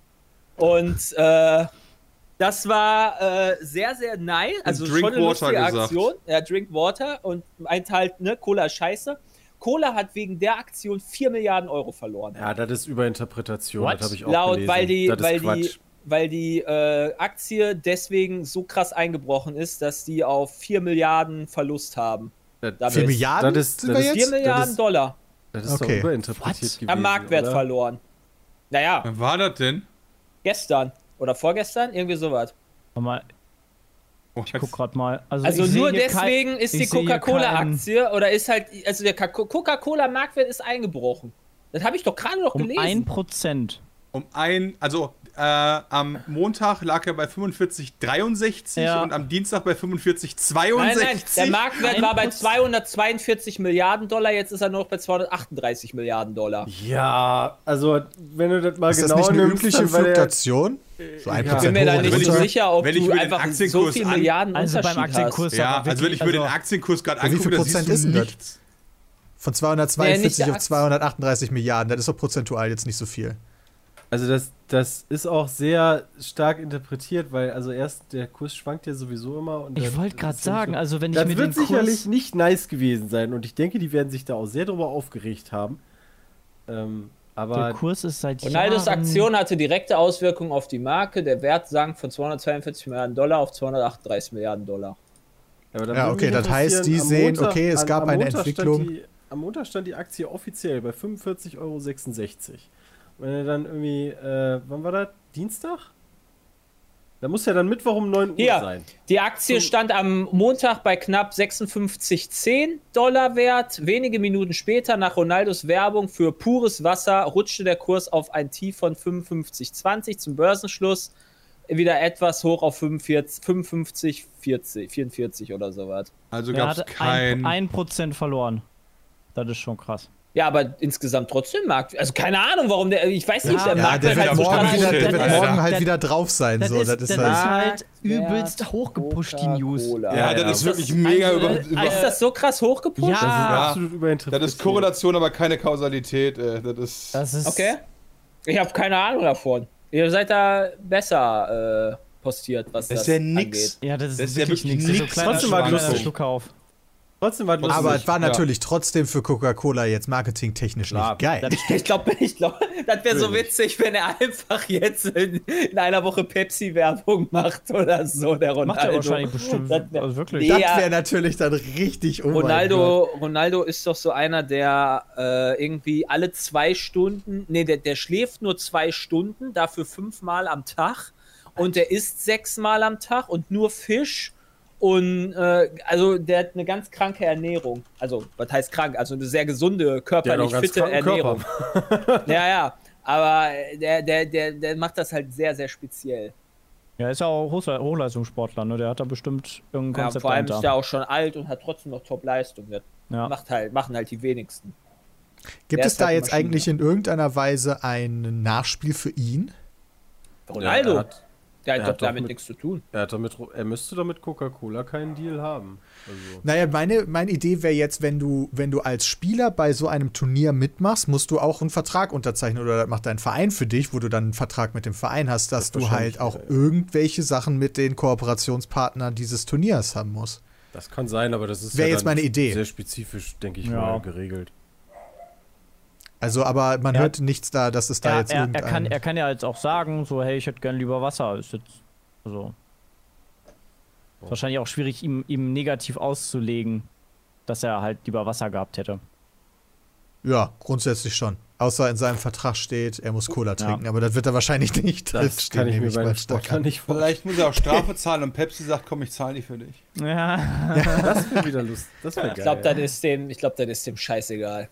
Und äh, das war äh, sehr, sehr nice. Also Drink schon eine Water lustige gesagt. Aktion. Ja, Drink Water und meint halt, ne, Cola ist scheiße. Cola hat wegen der Aktion 4 Milliarden Euro verloren. Ja, das ist Überinterpretation, What? das habe ich auch Laut, gelesen. weil die, das ist weil die, weil die äh, Aktie deswegen so krass eingebrochen ist, dass die auf 4 Milliarden Verlust haben. Das- Damit- 4 Milliarden das ist- sind das wir ist- 4 jetzt? Milliarden ist- Dollar Das ist Okay. doch überinterpretiert gewesen. am Marktwert oder? verloren. Naja, Wann war das denn? gestern oder vorgestern, irgendwie sowas. Warte mal, Oh, ich guck grad mal. Also, Also nur hier kein- deswegen ist die Coca-Cola-Aktie oder ist halt, also der Coca-Cola-Marktwert ist eingebrochen. Das habe ich doch gerade noch Um gelesen. 1%. Um ein, also äh, am Montag lag er bei 45,63 Ja. und am Dienstag bei 45,62. Nein, nein, der Marktwert war bei 1%. 242 Milliarden Dollar, jetzt ist er nur noch bei 238 Milliarden Dollar. Ja, also wenn du das mal Ist das genau nicht eine übliche Fluktuation? So ein Ja. Ich bin mir da nicht so runter? sicher, ob wenn ich du einfach so Aktienkurs viel an- Milliarden Also beim Aktienkurs hast. Ja, also wenn ich mir den also- Aktienkurs gerade Ja, wie angucke, viel Prozent ist denn das? nichts. Von Nee, 242 nicht der auf 238 Milliarden, das ist doch prozentual jetzt nicht so viel. Also das, das ist auch sehr stark interpretiert, weil also erst der Kurs schwankt ja sowieso immer. Und Ich wollte gerade das sagen, so- also wenn ich Das mir wird den sicherlich Kurs... nicht nice gewesen sein und ich denke, die werden sich da auch sehr drüber aufgeregt haben. Ähm, Der aber Kurs ist seit Ronaldos Jahren... Aktion hatte direkte Auswirkungen auf die Marke. Der Wert sank von 242 Milliarden Dollar auf 238 Milliarden Dollar. Ja, okay, das heißt, die sehen, Montag- okay, es an- gab am eine Montag Entwicklung. Die, am Montag stand die Aktie offiziell bei 45,66 Euro. Wenn er dann irgendwie, äh, wann war das? Dienstag? Da muss ja dann Mittwoch um 9 Uhr Hier, sein. die Aktie Zum- stand am Montag bei knapp 56,10 Dollar wert. Wenige Minuten später, nach Ronaldos Werbung für pures Wasser, rutschte der Kurs auf ein Tief von 55,20 zum Börsenschluss. Wieder etwas hoch auf 45, 55, 40, 44 oder sowas. Also gab es kein. ein, 1% verloren. Das ist schon krass. Ja, aber insgesamt trotzdem Markt. Also keine Ahnung, warum der. Ich weiß nicht, der Ja, Markt der wird wird halt so morgen wieder, der wird morgen halt Das- wieder drauf sein. Das, so, ist, das das ist ist halt, halt übelst hochgepusht, die News. Ja, Ja, das ist ja. wirklich mega Also, über, über Ist das so krass hochgepusht? Ja. Das ist Ja. absolut überinterpretiert. Das ist Korrelation, aber keine Kausalität. Äh, das ist. Das ist... Okay. Ich habe keine Ahnung davon. Ihr seid da besser äh, postiert, was das, Das ist ja nix. Ja, das ist, Das ist ja wirklich. So nix. kleiner, Trotzdem lustig. Schluck auf. Trotzdem war lustig. aber es war Ja. natürlich trotzdem für Coca-Cola jetzt marketingtechnisch Klar, nicht geil. das Ich glaube, ich glaub, das wäre so witzig, wenn er einfach jetzt in, in einer Woche Pepsi-Werbung macht oder so, der Ronaldo. Macht er wahrscheinlich bestimmt. Das wär- Also wirklich. Das Ja. wäre natürlich dann richtig oh mein Ronaldo. Ronaldo ist doch so einer, der äh, irgendwie alle zwei Stunden, nee, der, der schläft nur zwei Stunden, dafür fünfmal am Tag und der isst sechsmal am Tag und nur Fisch und äh, also der hat eine ganz kranke Ernährung. Also, was heißt krank? Also eine sehr gesunde, körperlich fitte Ernährung. Ja, ja. Aber der, der, der, der macht das halt sehr, sehr speziell. Ja, ist ja auch Hochle- Hochleistungssportler, ne? Der hat da bestimmt irgendein Ja, Konzept vor allem ist dahinter. der auch schon alt und hat trotzdem noch Top-Leistung. Ja. macht halt, machen halt die wenigsten. Gibt der es ist da halt jetzt Maschine. eigentlich in irgendeiner Weise ein Nachspiel für ihn? Ronaldo, er hat, der er hat hat doch damit mit- nichts zu tun. er, hat damit, er müsste doch mit Coca-Cola keinen Deal haben. Also, Naja, meine, meine Idee wäre jetzt, wenn du, wenn du als Spieler bei so einem Turnier mitmachst, musst du auch einen Vertrag unterzeichnen oder das macht dein Verein für dich, wo du dann einen Vertrag mit dem Verein hast, dass Das du halt auch wieder, ja. irgendwelche Sachen mit den Kooperationspartnern dieses Turniers haben musst. das kann sein, aber das ist ja jetzt dann meine Idee. sehr spezifisch, denke ich Ja. mal, geregelt. Also, aber man Ja. hört nichts da, dass es da Er, jetzt er, er, irgendein... kann, er kann ja jetzt auch sagen, so, hey, ich hätte gern lieber Wasser. Ist jetzt, also. Ist wahrscheinlich auch schwierig, ihm, ihm negativ auszulegen, dass er halt lieber Wasser gehabt hätte. ja, grundsätzlich schon. Außer in seinem Vertrag steht, er muss Cola trinken, aber das wird er wahrscheinlich nicht Das drinstehen, kann ich mir bei an. nicht vorstellen. Vielleicht muss er auch Strafe zahlen und Pepsi sagt, komm, ich zahle die für dich. Ja. Das wäre wieder lustig. Das wäre geil. Ich glaube, das ist dem, ich glaube, das ist dem scheißegal.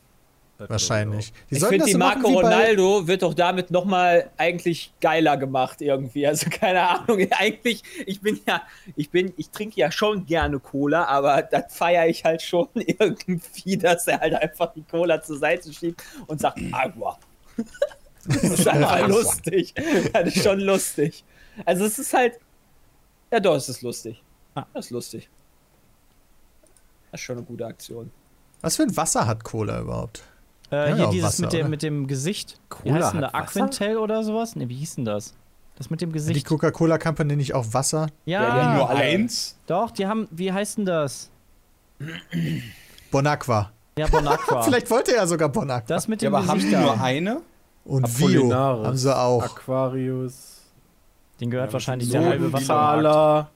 Wahrscheinlich. Die Ich finde, die bei- Ronaldo wird doch damit nochmal eigentlich geiler gemacht irgendwie. Also keine Ahnung. Eigentlich, ich bin ja, ich bin, ich trinke ja schon gerne Cola, aber das feiere ich halt schon irgendwie, dass er halt einfach die Cola zur Seite schiebt und sagt Agua. Das ist einfach lustig. Das ist schon lustig. Also es ist halt. Ja doch, es ist lustig. Ah. Das ist lustig. Das ist schon eine gute Aktion. Was für ein Wasser hat Cola überhaupt? Äh, Ja, hier ja, dieses Wasser, mit, dem, oder? mit dem Gesicht. Wie Cola heißt denn da? Wasser? Aquintel oder sowas? Ne, wie hieß denn das? Das mit dem Die Gesicht. Coca-Cola Company nicht auch Wasser? Ja, Ja, die haben Nur eins? doch, die haben, wie heißt denn das? Bonaqua. Ja, Bonaqua. Vielleicht wollte er sogar Bonaqua. das mit Ja, dem aber haben Gesicht die nur eine? Und Vio haben sie auch. Aquarius, Den gehört Ja, wahrscheinlich so der halbe Wasser. Thaler.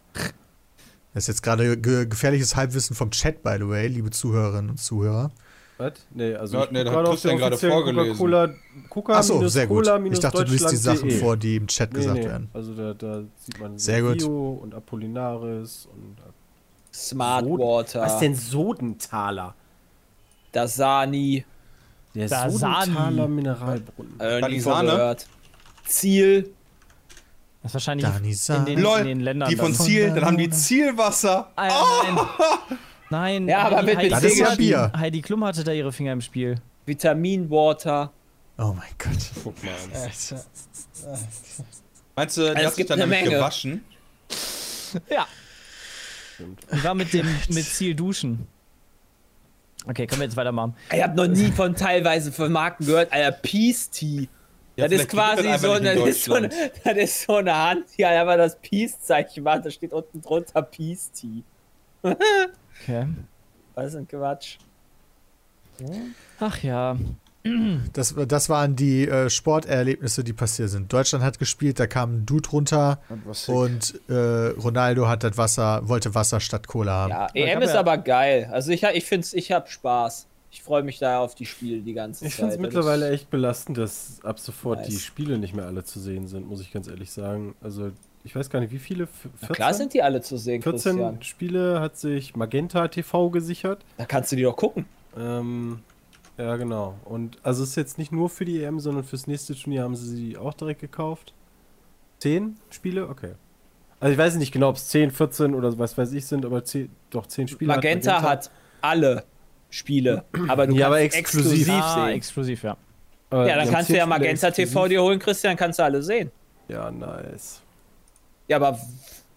Das ist jetzt gerade ge gefährliches Halbwissen vom Chat, by the way, liebe Zuhörerinnen und Zuhörer. Was? Nee, also Ja, ich nee, da hat Christian der gerade vorgelesen. Coca Achso, sehr gut. Ich dachte, du liest die Sachen Deutschland.de. vor, die im Chat Nee, gesagt nee. werden. Also da, da sieht man Sehr gut. Bio und Apollinaris und Smart Soden- Water. Was denn Sodenthaler? Dasani. Der Dasani. Sodenthaler Mineralbrunnen. Äh, nie gehört. Ziel. Das ist wahrscheinlich in den, in Lol, den Ländern. die von. Ziel, dann haben die Zielwasser. Ah, Nein. Nein. Ja, aber mit- mit Das ist ja Heidi- Bier. Heidi Klum hatte da ihre Finger im Spiel. Vitamin Water. Oh mein Gott. Guck mal an. Meinst du, die Es hat sich gibt dann eine damit Menge. gewaschen? Ja. Die war mit dem mit Ziel duschen. Okay, können wir jetzt weitermachen. Ich habe noch nie von teilweise von Marken gehört. Alter, Peace Tea. Ja, das ist quasi es so eine, in das ist so eine, das ist so eine Hand, die einfach das Peace-Zeichen macht. Da steht unten drunter Peace Tea. Okay. Ist denn Quatsch? Ach ja. Das, das waren die äh, Sporterlebnisse, die passiert sind. Deutschland hat gespielt, da kam ein Dude runter und äh, Ronaldo hat das Wasser, wollte Wasser statt Cola haben. Ja, ich EM ist ja- aber geil. Also ich, ich finde ich habe Spaß. Ich freue mich da auf die Spiele die ganze Ich Zeit. finde es mittlerweile echt belastend, dass ab sofort Nice. die Spiele nicht mehr alle zu sehen sind, muss ich ganz ehrlich sagen. Also, ich weiß gar nicht, wie viele? F- Na klar sind die alle zu sehen, 14 Christian. Spiele hat sich Magenta TV gesichert. Da kannst du die doch gucken. Ähm, ja, genau. Und also es ist jetzt nicht nur für die EM, sondern fürs nächste Turnier haben sie sie auch direkt gekauft. 10 Spiele? Okay. Also ich weiß nicht genau, ob es 10, 14 oder was weiß ich sind, aber 10, doch 10 Spiele Magenta, hat alle Spiele, aber du Ja, aber kannst exklusiv. exklusiv Ah, sehen. exklusiv, ja. Aber Ja, dann kannst du 10 ja Spiele Magenta TV exklusiv. dir holen, Christian, kannst du alle sehen. Ja, nice. Ja, aber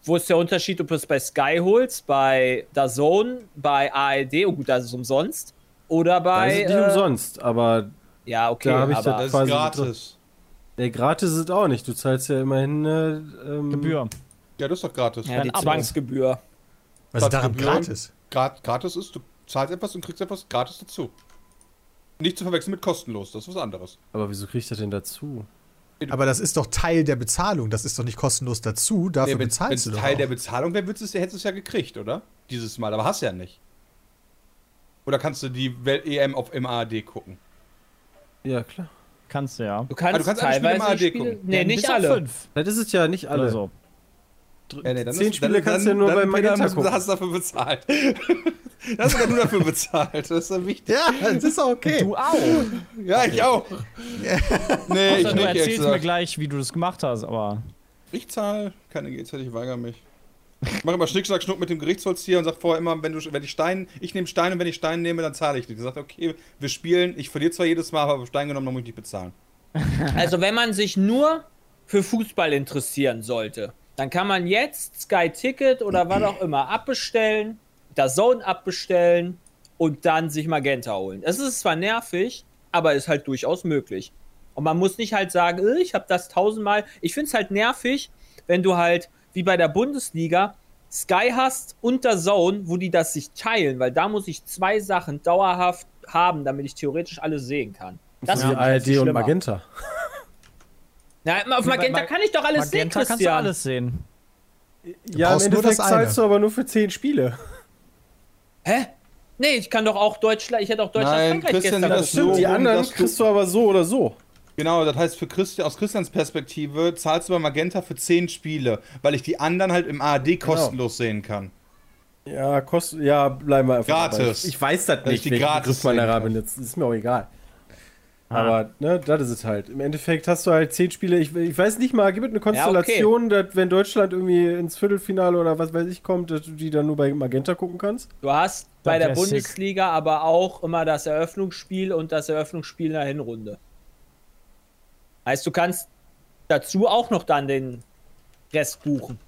wo ist der Unterschied, ob du es bei Sky holst, bei DAZN, bei ARD, oh gut, das ist umsonst, oder Da bei... ist es nicht äh, umsonst, aber Ja, okay, Da hab ich aber das- Das ist gratis. nee, gratis ist es auch nicht. Du zahlst ja immerhin eine ähm, Gebühr. Ja, das ist doch gratis. ja, die Abo. Zwangsgebühr. Was ist daran gratis? Grat gratis ist, du zahlst etwas und kriegst etwas gratis dazu. Nicht zu verwechseln mit kostenlos, das ist was anderes. Aber wieso kriegt er denn dazu? Aber das ist doch Teil der Bezahlung. Das ist doch nicht kostenlos dazu. Dafür Nee, wenn bezahlst du es doch. Teil auch. der Bezahlung wäre, hättest du es ja gekriegt, oder? Dieses Mal, aber hast ja nicht. Oder kannst du die Welt EM auf im ARD gucken? Ja, klar. Kannst du ja. Du kannst, Ah, du kannst alle Spiele im teilweise ARD Spiele, gucken. nee, Ja, nicht alle. Fünf Das ist es ja nicht alle. oder so. Ja, nee, dann Zehn ist- Spiele dann- kannst du ja nur dann, bei Magenta du- gucken. hast du dafür bezahlt. hast du sogar nur dafür bezahlt. Das ist ja wichtig. Ja, das ist auch okay. Du auch. Ja, ich auch. nee, ich du nicht. erzählst extra. mir gleich, wie du das gemacht hast, aber. Ich zahle keine GZ, ich weigere mich. Ich mache immer Schnick, Schnack, Schnuck mit dem Gerichtsvollzieher und sag vorher immer, wenn du wenn ich Stein, ich nehme Stein und wenn ich Stein nehme, dann zahle ich nicht. Er sagt, okay, wir spielen, ich verliere zwar jedes Mal, aber Stein genommen, dann muss ich nicht bezahlen. Also wenn man sich nur für Fußball interessieren sollte, dann kann man jetzt Sky Ticket oder was auch immer abbestellen, das Zone abbestellen und dann sich Magenta holen. Es ist zwar nervig, aber ist halt durchaus möglich. Und man muss nicht halt sagen, "Äh, ich habe das tausendmal. Ich finde es halt nervig, wenn du halt wie bei der Bundesliga Sky hast und der Zone, wo die das sich teilen, weil da muss ich zwei Sachen dauerhaft haben, damit ich theoretisch alles sehen kann. Das ja, ich halt ARD und. Magenta. Na, auf Magenta Mag- kann ich doch alles sehen, Magenta kannst du Christian. alles sehen. Ja, im Endeffekt zahlst du aber nur für 10 Spiele. Hä? Nee, ich kann doch auch Deutschland, ich hätte auch Deutschland Nein, Frankreich Christian, gestern das stimmt. die anderen du- kriegst du aber so oder so. Genau, das heißt, für Christi, aus Christians Perspektive zahlst du bei Magenta für 10 Spiele, weil ich die anderen halt im ARD kostenlos sehen kann. Ja, kostet, ja, bleiben wir einfach. Gratis. dabei. Ich weiß das ich nicht, die welchen gratis sehen kann. benutzt. Ist mir auch egal. Ah. Aber, ne, das ist es halt. Im Endeffekt hast du halt 10 Spiele. Ich, ich weiß nicht mal, gibt es eine Konstellation, dass wenn Deutschland irgendwie ins Viertelfinale oder was weiß ich kommt, dass du die dann nur bei Magenta gucken kannst? Du hast bei der wär sick. Bundesliga aber auch immer das Eröffnungsspiel und das Eröffnungsspiel in der Hinrunde. Heißt, du kannst dazu auch noch dann den Rest buchen.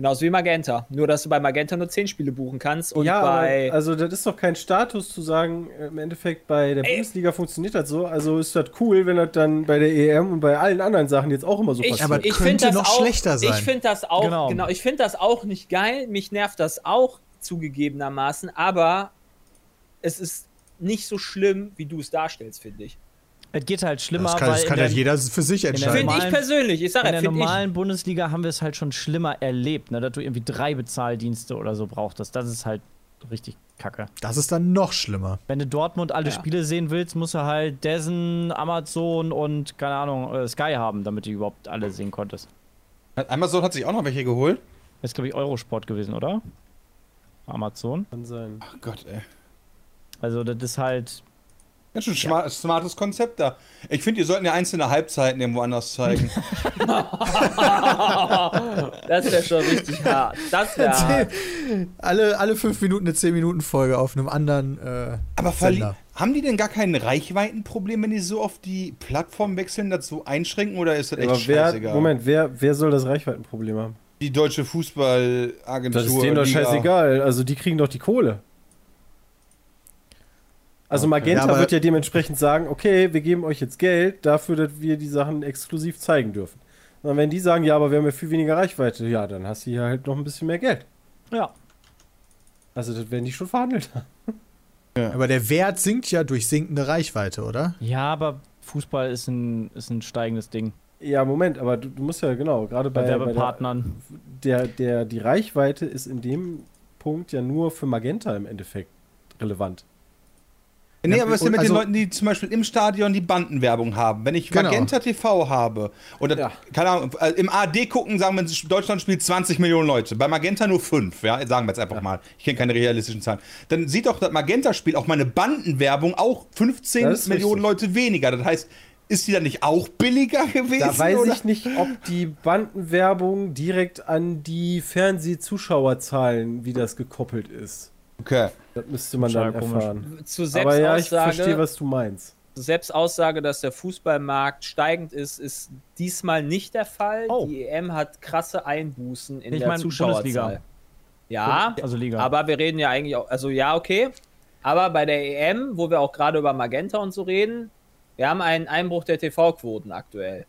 Genauso wie Magenta. Nur, dass du bei Magenta nur 10 Spiele buchen kannst und ja, bei. also das ist doch kein Status zu sagen, im Endeffekt bei der Ey. Bundesliga funktioniert das so. Also ist das cool, wenn das dann bei der EM und bei allen anderen Sachen jetzt auch immer so ich, passiert. Aber ich könnte das noch auch, schlechter sein. Ich finde das auch, Genau. genau, ich finde das auch nicht geil. Mich nervt das auch zugegebenermaßen, aber es ist nicht so schlimm, wie du es darstellst, finde ich. Es geht halt schlimmer, Das kann, das weil kann halt der, jeder für sich entscheiden. Finde ich normalen- persönlich. Ich sage in ja, der finde ich. normalen Bundesliga haben wir es halt schon schlimmer erlebt, ne? dass du irgendwie drei Bezahldienste oder so brauchtest. Das ist halt richtig kacke. Das ist dann noch schlimmer. Wenn du Dortmund alle Ja. Spiele sehen willst, musst du halt Dessen, Amazon und, keine Ahnung, äh, Sky haben, damit du überhaupt alle sehen konntest. Amazon hat sich auch noch welche geholt. Das ist, glaube ich, Eurosport gewesen, oder? Amazon. Kann sein. Ach Gott, ey. Also, das ist halt. Ganz schön schma- smartes Konzept da. Ich finde, ihr sollten ja einzelne Halbzeiten irgendwo anders zeigen. Das wäre schon richtig hart. Das wäre hart. Alle, alle fünf Minuten eine 10-Minuten-Folge auf einem anderen äh, Aber Sender. haben die denn gar kein Reichweitenproblem, wenn die so auf die Plattform wechseln, das so einschränken oder ist das echt Aber wer, scheißegal? Moment, wer, wer soll das Reichweitenproblem haben? Die deutsche Fußballagentur. Das ist denen doch Liga. scheißegal. Also die kriegen doch die Kohle. Also Okay. Magenta Ja, aber- wird ja dementsprechend sagen, okay, wir geben euch jetzt Geld dafür, dass wir die Sachen exklusiv zeigen dürfen. Und wenn die sagen, ja, aber wir haben ja viel weniger Reichweite, ja, dann hast du hier halt noch ein bisschen mehr Geld. Ja. Also das werden die schon verhandelt haben. Aber der Wert sinkt ja durch sinkende Reichweite, oder? Ja, aber Fußball ist ein, ist ein steigendes Ding. Ja, Moment, aber du, du musst ja genau, gerade Bei bei, bei der, Werbepartnern. der, der, die Reichweite ist in dem Punkt ja nur für Magenta im Endeffekt relevant. Nee, Ja, aber was ist denn mit den also- Leuten, die zum Beispiel im Stadion die Bandenwerbung haben? Wenn ich Genau. Magenta TV habe das, Ja. keine Ahnung, äh, im AD gucken, sagen wir, Deutschland spielt 20 Millionen Leute, bei Magenta nur 5, ja, sagen wir jetzt einfach mal. Ich kenne keine realistischen Zahlen. Dann sieht doch das Magenta-Spiel auch meine Bandenwerbung auch 15 Das ist Millionen richtig. Leute weniger. Das heißt, ist die dann nicht auch billiger gewesen? Da weiß oder? ich nicht, ob die Bandenwerbung direkt an die Fernsehzuschauerzahlen, wie das gekoppelt ist. Okay. Das müsste man dann erfahren. Zur Aber ja, ich verstehe, was du meinst. Selbstaussage, dass der Fußballmarkt steigend ist, ist diesmal nicht der Fall. Oh. Die EM hat krasse Einbußen in Ich der meine Zuschauerzahl. Bundesliga. Ja, Also Liga. aber wir reden ja eigentlich auch, also ja, okay. Aber bei der EM, wo wir auch gerade über Magenta und so reden, wir haben einen Einbruch der TV-Quoten aktuell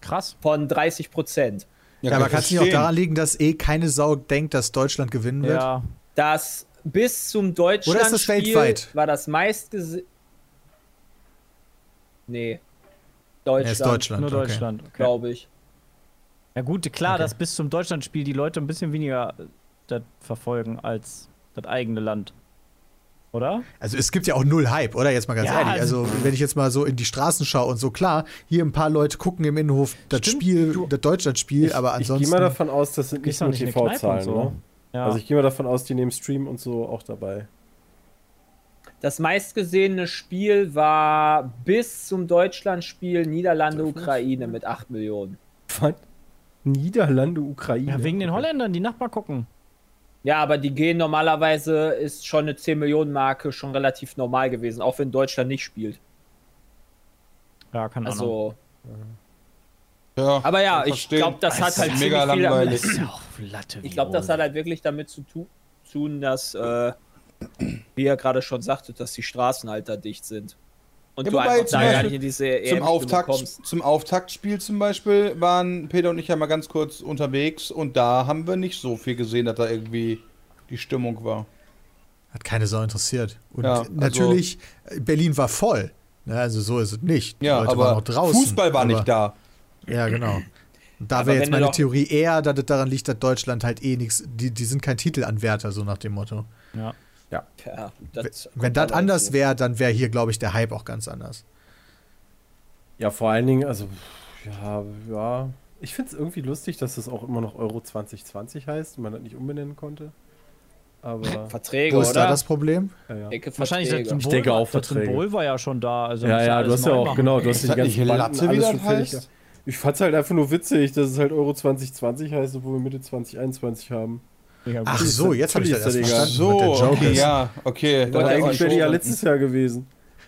Krass. von 30 Prozent. Ja, kann aber kann es nicht auch daran liegen, dass eh keine Sau denkt, dass Deutschland gewinnen wird? Ja. Das bis zum Deutschland Oder ist das weltweit? war das meistgese... Nee. Ja, Deutschland, ist Deutschland. Nur. Deutschland. Okay. glaube ich. Ja gut, klar, Okay. dass bis zum Deutschlandspiel die Leute ein bisschen weniger äh, das verfolgen als das eigene Land. Oder? Also es gibt ja auch null Hype, oder? Jetzt mal ganz Ja, ehrlich. Also wenn ich jetzt mal so in die Straßen schaue und so, klar, hier ein paar Leute gucken im Innenhof das Stimmt, Spiel, du- das Deutschlandspiel, aber Ich ansonsten. gehe mal davon aus, das sind nicht nur TV-Zahlen, so. Ja. Also ich gehe mal davon aus, die nehmen Stream und so auch dabei. Das meistgesehene Spiel war bis zum Deutschlandspiel Niederlande-Ukraine mit 8 Millionen. Was? Niederlande, Ukraine. ja, wegen den. Holländern, die Nachbar gucken. Ja, aber die gehen normalerweise, ist schon eine 10 Millionen Marke schon relativ normal gewesen, auch wenn Deutschland nicht spielt. Ja, keine Ahnung. Also, Ja, aber ja, ich glaube, das hat halt mega ziemlich viel langweilig. damit, ja auch Latte. Ich glaube, das hat halt wirklich damit zu tu tun, dass, äh, wie ihr gerade schon sagtet, dass die Straßen halt da dicht sind. Und Ja, du wobei einfach zum da gar nicht in diese Zum, EM-Stimmung Auftakt, kommst. zum Auftaktspiel zum Beispiel waren Peter und ich ja mal ganz kurz unterwegs und da haben wir nicht so viel gesehen, dass da irgendwie die Stimmung war. Hat keine Sau interessiert. Und Ja, also- natürlich, Berlin war voll. Ne, also so ist es nicht. Die Ja, Leute waren aber auch draußen. Fußball war aber, nicht da. Ja, genau. Da wäre jetzt meine Theorie eher, dass es daran liegt, dass Deutschland halt eh nichts, die, die sind kein Titelanwärter, so nach dem Motto. Ja. Ja, das Wenn das anders wäre, dann wäre hier, glaube ich, der Hype auch ganz anders. Ja, vor allen Dingen, also, ja, ja. Ich finde es irgendwie lustig, dass das auch immer noch Euro 2020 heißt und man das nicht umbenennen konnte. Aber, Verträge, Wo ist oder? da das Problem? ja, ja. Ecke Wahrscheinlich das. Symbol, denke war- auch das Verträge. Symbol war ja schon da. Also Ja, ja, du hast ja auch, machen. genau, du hast die das ganzen nicht Banden Latze, wie alles das schon fertig. Ich fand's halt einfach nur witzig, dass es halt Euro 2020 heißt, obwohl wir Mitte 2021 haben. Ach so, jetzt habe ich das erst verstanden. So, okay, ist. ja, okay. Aber Da hat er eigentlich wäre die ja letztes Jahr gewesen.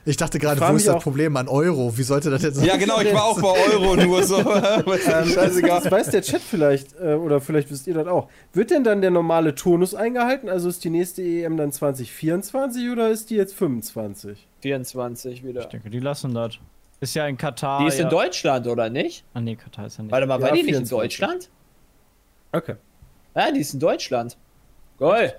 Ich dachte gerade, wo ist das Problem an Euro? Wie sollte das jetzt Ja, genau, ich war auch bei Euro nur so. Scheißegal. Das weiß der Chat vielleicht, äh, oder vielleicht wisst ihr das auch. Wird denn dann der normale Turnus eingehalten? Also ist die nächste EM dann 2024 oder ist die jetzt 25? 24 wieder. Ich denke, die lassen das. Ist ja in Katar. Die ist ja. in Deutschland, oder nicht? Ah, nee, Katar ist ja nicht. Warte mal, war die nicht in 24. Deutschland? Okay. Ja, die ist in Deutschland. Geil.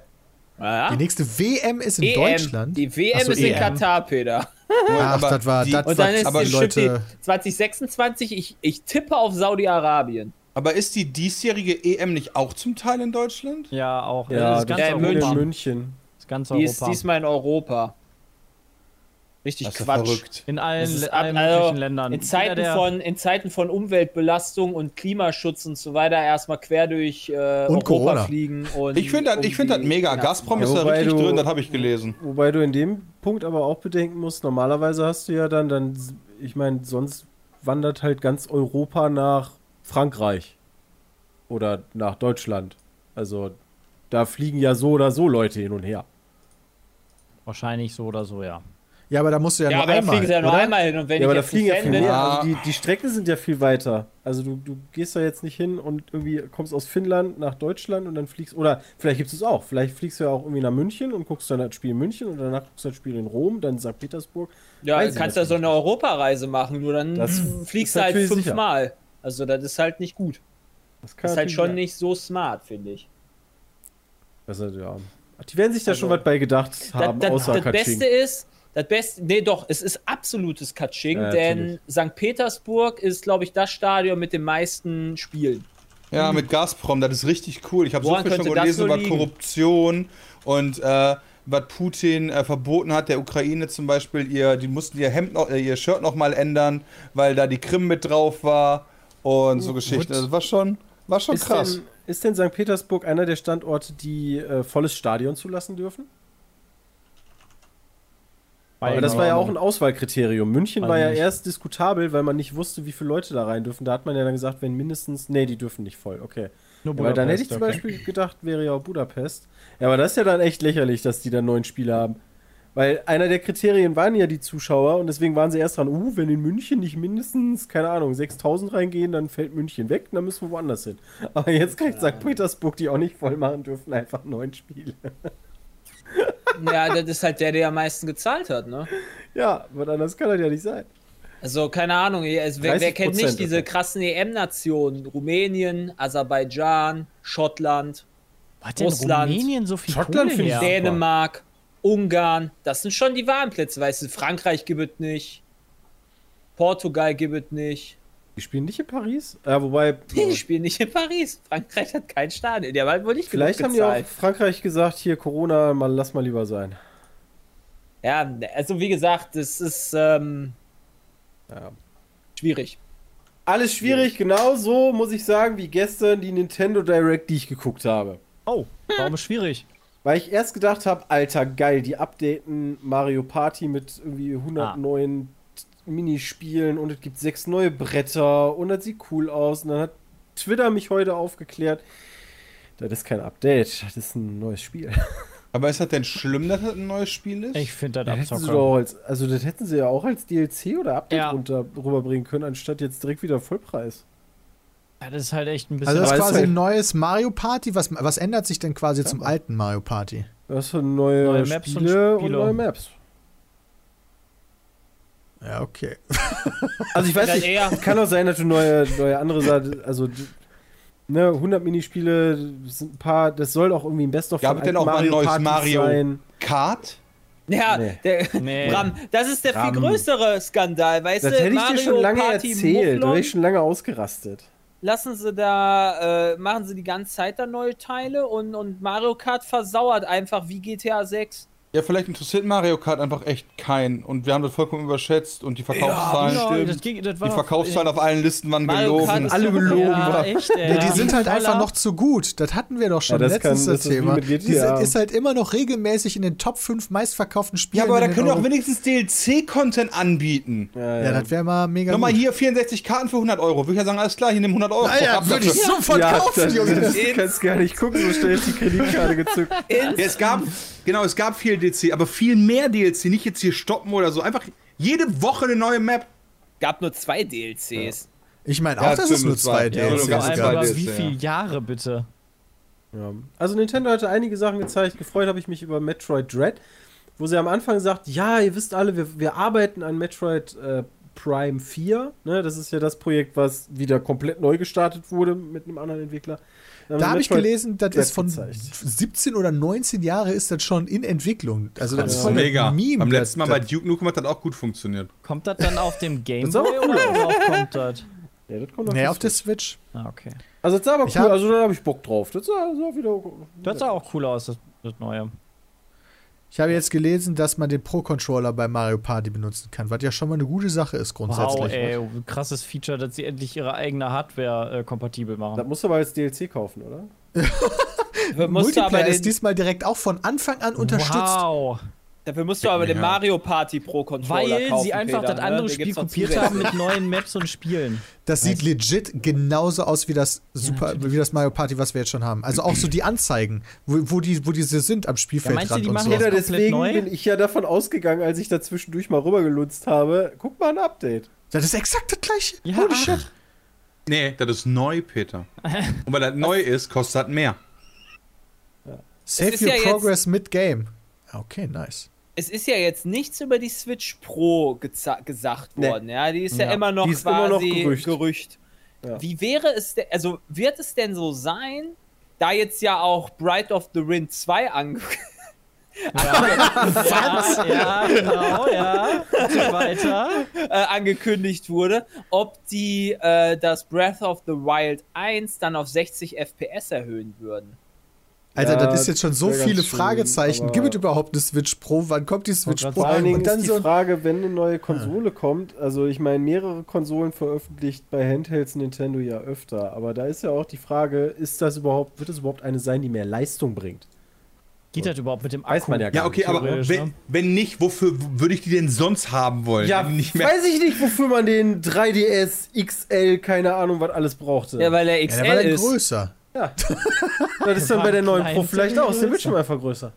Ja. Die nächste WM ist in EM. Deutschland. Die WM so, ist in EM. Katar, Peter. Ach, das war, das Und dann ist aber die, Leute. stimmt die 2026, ich, ich tippe auf Saudi-Arabien. Aber ist die diesjährige EM nicht auch zum Teil in Deutschland? ja, auch. Ja, das ist ganz Ja, in Europa. München. Das ist ganz Die ist Europa. diesmal in Europa. Richtig ja Quatsch. verrückt. in allen, ist ab, allen also, möglichen Ländern. in, Zeiten der- von, in Zeiten von Umweltbelastung und Klimaschutz und so weiter erstmal quer durch äh, Europa Corona. fliegen. Und Ich finde das, ich find das mega. Ja. Gazprom Ja, ist da richtig du- drin, das habe ich gelesen. Wobei du in dem Punkt aber auch bedenken musst, normalerweise hast du ja dann, dann ich meine, sonst wandert halt ganz Europa nach Frankreich oder nach Deutschland. Also da fliegen ja so oder so Leute hin und her. Wahrscheinlich so oder so, ja. Ja, aber da musst du ja, Ja, nur aber da einmal. fliegen sie ja nur oder? einmal hin. Und wenn Ja, aber ich da fliegen ja viel mehr. Ja. Also die, die Strecken sind ja viel weiter. Also du, du gehst da jetzt nicht hin und irgendwie kommst aus Finnland nach Deutschland und dann fliegst. Oder vielleicht gibt es es auch. Vielleicht fliegst du ja auch irgendwie nach München und guckst dann das Spiel in München und danach guckst du das Spiel in Rom, dann in St. Petersburg. Ja, Weiß du kannst ja so eine Europareise machen, nur dann Das fliegst du halt sicher. fünfmal. Also das ist halt nicht gut. Das Das ist halt schon sein. nicht so smart, finde ich. Also, ja. Die werden sich da Also, schon was bei gedacht haben, das, das, außer das. Beste ist, das Beste, nee doch, es ist absolutes Katsching, Ja, denn St. Petersburg ist, glaube ich, das Stadion mit den meisten Spielen. Ja, mit Gazprom, das ist richtig cool. Ich habe so viel schon gelesen über liegen? Korruption und äh, was Putin äh, verboten hat, der Ukraine zum Beispiel, ihr, die mussten ihr Hemd noch, äh, ihr Shirt noch mal ändern, weil da die Krim mit drauf war und so Geschichten. Das war schon, war schon Ist krass. denn, ist denn St. Petersburg einer der Standorte, die äh, volles Stadion zulassen dürfen? Aber das war ja auch ein Auswahlkriterium. München war ja nicht. erst diskutabel, weil man nicht wusste, wie viele Leute da rein dürfen. Da hat man ja dann gesagt, wenn mindestens. Nee, die dürfen nicht voll. Okay. Nur Ja, weil dann hätte ich Budapest, zum okay. Beispiel gedacht, wäre ja auch Budapest. Ja, aber das ist ja dann echt lächerlich, dass die dann neun Spiele haben. Weil einer der Kriterien waren ja die Zuschauer und deswegen waren sie erst dran, uh, wenn in München nicht mindestens, keine Ahnung, 6000 reingehen, dann fällt München weg, dann müssen wir woanders hin. Aber jetzt kriegt St. Petersburg, die auch nicht voll machen dürfen, einfach neun Spiele. Ja, das ist halt der, der am meisten gezahlt hat, ne? Ja, aber anders kann das ja nicht sein. Also, keine Ahnung, also, wer, wer kennt 30% nicht diese krassen EM-Nationen? Rumänien, Aserbaidschan, Schottland, hat denn Russland, Rumänien so viel Schottland Kohle Dänemark, Ungarn. Das sind schon die wahren Plätze, weißt du? Frankreich gibt es nicht. Portugal gibt es nicht. Die spielen nicht in Paris? Ja, wobei. Die spielen nicht in Paris. Frankreich hat kein Stadion. Die haben halt wohl nicht Vielleicht haben die auch gezahlt. Frankreich gesagt, hier Corona, mal lass mal lieber sein. Ja, also wie gesagt, das ist ähm, Ja. schwierig. Alles schwierig, genauso muss ich sagen, wie gestern die Nintendo Direct, die ich geguckt habe. Oh, warum ist schwierig? Weil ich erst gedacht habe, alter geil, die updaten Mario Party mit irgendwie 100 Ah. neuen Minispielen und es gibt sechs neue Bretter und das sieht cool aus. Und dann hat Twitter mich heute aufgeklärt, das ist kein Update, das ist ein neues Spiel. Aber ist das denn schlimm, dass das ein neues Spiel ist? Ich finde Das das hätten sie Abzocke. doch auch als, also das hätten sie ja auch als DLC oder Update Ja. runter, rüberbringen können, anstatt jetzt direkt wieder Vollpreis. Ja, das ist halt echt ein bisschen. Also das ist quasi halt- ein neues Mario Party. Was, was ändert sich denn quasi zum alten Mario Party? Das sind neue, Neue Maps und Spiele und, Spiele. neue Maps. Ja, okay. Also ich weiß nicht, eher- kann auch sein, dass du neue, neue andere Sachen, also ne, 100 Minispiele, sind ein paar, das soll auch irgendwie ein Best-of Gab es denn auch mal ein neues Partys Mario? sein. Kart? Ja, Nee. der, Nee. Bram, das ist der Bram. viel größere Skandal, weißt Das du? hätte ich dir schon lange Party erzählt, da wäre ich schon lange ausgerastet. Lassen sie da, äh, machen sie die ganze Zeit da neue Teile und, und Mario Kart versauert einfach wie GTA 6. Ja, vielleicht interessiert Mario Kart einfach echt keinen. Und wir haben das vollkommen überschätzt und die Verkaufszahlen Genau, stimmen. das ging- das Die Verkaufszahlen auf allen Listen waren Mario gelogen. alle gelogen ja, echt. Ja, die sind halt einfach noch zu gut. Das hatten wir doch schon Ja, das letztens kann- das das Thema. Die sind, ist halt immer noch regelmäßig in den Top 5 meistverkauften Spielen. Ja, aber da können doch Euro- wenigstens DLC-Content anbieten. Ja, Ja, das wäre mal mega Nochmal gut. hier 64 Karten für 100 Euro. Würde ich ja sagen, alles klar, hier nimm 100 Euro. Ja, Ab würde ich sofort ja, kaufen, Junge. das kannst gar nicht gucken, so schnell ist die Kreditkarte gezückt. Ja, es gab Genau, es gab viel DLC, aber viel mehr DLC, nicht jetzt hier stoppen oder so. Einfach jede Woche eine neue Map. Gab nur zwei DLCs. Ich meine Ja, auch, dass es nur zwei zwei. Ja, DLCs zwei gab. DLC, wie ja. viele Jahre bitte? Ja. Also Nintendo hatte einige Sachen gezeigt. Gefreut habe ich mich über Metroid Dread, wo sie am Anfang sagt, ja, ihr wisst alle, wir, wir arbeiten an Metroid äh, Prime 4. Ne? Das ist ja das Projekt, was wieder komplett neu gestartet wurde mit einem anderen Entwickler. Da habe ich gelesen, das ist von gezeigt. 17 oder 19 Jahre ist das schon in Entwicklung. Also das, Das ist voll mega. ein Meme. Beim das- letzten Mal bei Duke Nukem hat das auch gut funktioniert. Kommt das dann auf dem Game Das ist aber Boy cool. oder worauf kommt das? Ja, das kommt Nee, die auf der Switch. Ah, okay. Also das sah aber Ich cool, also da habe ich Bock drauf. Das sah, sah wieder. Das sah auch cool aus, das, das neue. Ich habe jetzt gelesen, dass man den Pro-Controller bei Mario Party benutzen kann, was ja schon mal eine gute Sache ist grundsätzlich. Wow, ey, krasses Feature, dass sie endlich ihre eigene Hardware äh, kompatibel Das machen. musst du aber als DLC kaufen, oder? Aber Multiplayer den, ist diesmal direkt auch von Anfang an unterstützt. Wow. Dafür musst du aber den Ja. Mario Party Pro Controller Weil kaufen, sie einfach Peter, das andere ne? Den Spiel kopiert haben mit neuen Maps und Spielen. Das sieht legit genauso aus wie das Super, natürlich. wie das Mario Party, was wir jetzt schon haben. Also auch so die Anzeigen, wo, wo die, wo diese sind am Spielfeldrand meinst du, die und so. jetzt- Peter, deswegen neu? bin ich ja davon ausgegangen, als ich da zwischendurch mal rübergelunzt habe, guck mal ein Update. Das ist exakt das gleiche. Ja, Holy shit. Nee, das ist neu, Peter. Und weil das neu ist, kostet das mehr. Save ist your ja progress mid-game. Okay, nice. Es ist ja jetzt nichts über die Switch Pro gesagt Nee. worden, ja. Die ist ja, Ja. immer noch quasi immer noch Gerücht. Gerücht. Ja. Wie wäre es denn, also wird es denn so sein, da jetzt ja auch Bright of the Ring 2 ange Ja, ja, genau, ja. Weiter. äh, angekündigt wurde, ob die äh, das Breath of the Wild 1 dann auf 60 FPS erhöhen würden? Alter, Ja, das ist jetzt schon so viele schön, Fragezeichen. aber- Gibt es überhaupt eine Switch Pro? Wann kommt die Switch Pro? Vor allen Dingen Und dann ist die so Frage, wenn eine neue Konsole kommt, also ich meine, mehrere Konsolen veröffentlicht bei Handhelds Nintendo ja öfter, aber da ist ja auch die Frage, ist das überhaupt, wird es überhaupt eine sein, die mehr Leistung bringt? Geht das überhaupt mit dem Akku? Weiß man ja gar Ja, okay, aber theoretisch, wenn, ne? wenn nicht, wofür würde ich die denn sonst haben wollen? Ja, nicht weiß ich nicht, wofür man den 3DS XL, keine Ahnung, was alles brauchte. Ja, weil der ja, XL der war dann ist. größer. das ist dann bei der neuen Pro vielleicht auch, ist der. Bildschirm einfach größer.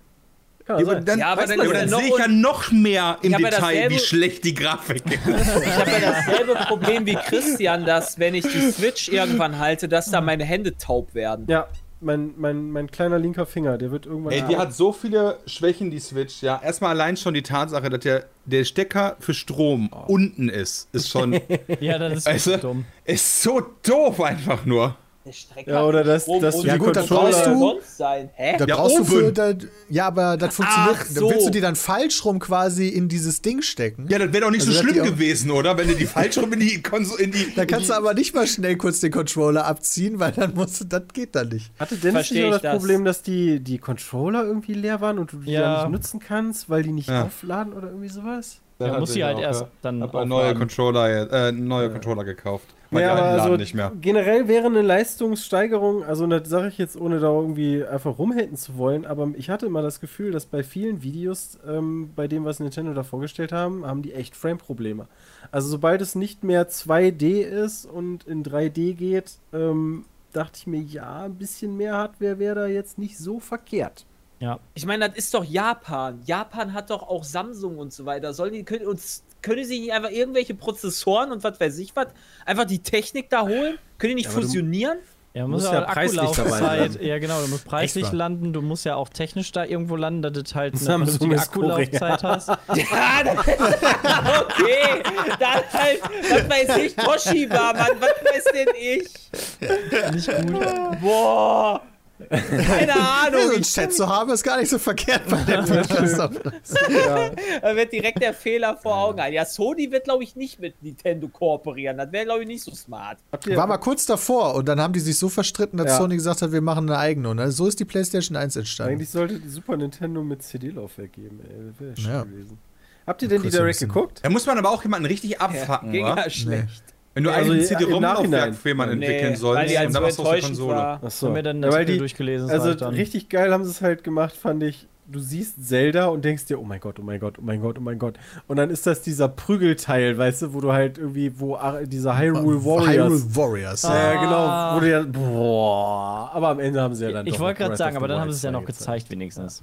Ja, ja dann, Ja, aber dann dann noch sehe ich ja noch mehr im ja Detail, dasselbe- wie schlecht die Grafik ist. Ich habe ja dasselbe Problem wie Christian, dass wenn ich die Switch irgendwann halte, dass da meine Hände taub werden. Ja, mein, mein, mein kleiner linker Finger, der wird irgendwann. Ey, die hat so viele Schwächen, die Switch. Ja, erstmal allein schon die Tatsache, dass der, der Stecker für Strom unten ist, ist schon. Ja, das ist Weißt wirklich dumm. ist so doof einfach nur. Der Strecker Ja, oder dass- Strom dass du und- die Ja, gut, dann brauchst du- sein. Hä? Da Ja, brauchst du für. oben. Da, ja, aber das funktioniert. Ach Da so. willst du die dann falsch rum quasi in dieses Ding stecken? Ja, das wäre doch nicht Also so die schlimm gewesen, oder? Wenn du die falsch rum in die Konsole. In die, Da kannst in du die, aber nicht mal schnell kurz den Controller abziehen, weil dann musst du, das geht dann nicht. Hatte Dennis nicht auch ich das, das. Problem, dass die, die Controller irgendwie leer waren und du die Ja. nicht nutzen kannst, weil die nicht Ja. aufladen oder irgendwie sowas? Ja, muss sie ich halt auch, erst ja. dann Hab ein neuer aufladen. Controller, äh, neue Controller gekauft. Ja, aber also nicht mehr. generell wäre eine Leistungssteigerung, also das sage ich jetzt, ohne da irgendwie einfach rumhaten zu wollen, aber ich hatte immer das Gefühl, dass bei vielen Videos, ähm, bei dem, was Nintendo da vorgestellt haben, haben die echt Frame-Probleme. Also sobald es nicht mehr 2D ist und in 3D geht, ähm, dachte ich mir, ja, ein bisschen mehr Hardware wäre da jetzt nicht so verkehrt. Ja. Ich meine, das ist doch Japan. Japan hat doch auch Samsung und so weiter. Sollen die können uns können sie nicht einfach irgendwelche Prozessoren und was weiß ich was einfach die Technik da holen? Können die nicht Ja, fusionieren? Ja, man Muss ja ja preislich dabei Akkulaufzeit. Ja, genau, du musst preislich Extra. landen, du musst ja auch technisch da irgendwo landen, dass du halt eine vernünftige Akkulaufzeit hast. Ja, das, okay. Dann halt, was weiß ich, Toshiba, Mann, was weiß denn ich? Nicht gut. Boah. Keine Ahnung. so ein Chat zu haben, ist gar nicht so verkehrt bei dem Podcast. ja. Da wird direkt der Fehler vor Augen ein. Ja, Sony wird, glaube ich, nicht mit Nintendo kooperieren. Das wäre, glaube ich, nicht so smart. War mal kurz davor und dann haben die sich so verstritten, dass Ja. Sony gesagt hat, wir machen eine eigene. Und so ist die PlayStation 1 entstanden. Eigentlich sollte die Super Nintendo mit CD-Laufwerk geben, ey. Das wäre schön Ja. gewesen. Habt ihr denn die Direct geguckt? Da muss man aber auch jemanden richtig abfacken, Ging wa? ja schlecht. Wenn du Also, einen ja, im CD-ROM-Laufwerk Nachhinein. für jemanden entwickeln Nee, sollst weil die halt und dann machst du aus der enttäuschend Konsole. war. Achso. Haben wir dann Ja, das weil Artikel die, durchgelesen, also reicht dann. richtig geil haben sie es halt gemacht, fand ich. Du siehst Zelda und denkst dir, oh mein Gott, oh mein Gott, oh mein Gott, oh mein Gott. Und dann ist das dieser Prügelteil, weißt du, wo du halt irgendwie, wo Ar- dieser Hyrule Warriors. Hyrule Warriors. Ja, Ja. ja, genau, wo du ja, boah. Aber am Ende haben sie ja dann Ich wollte gerade sagen, aber dann haben sie es ja 2 noch gezeigt, wenigstens.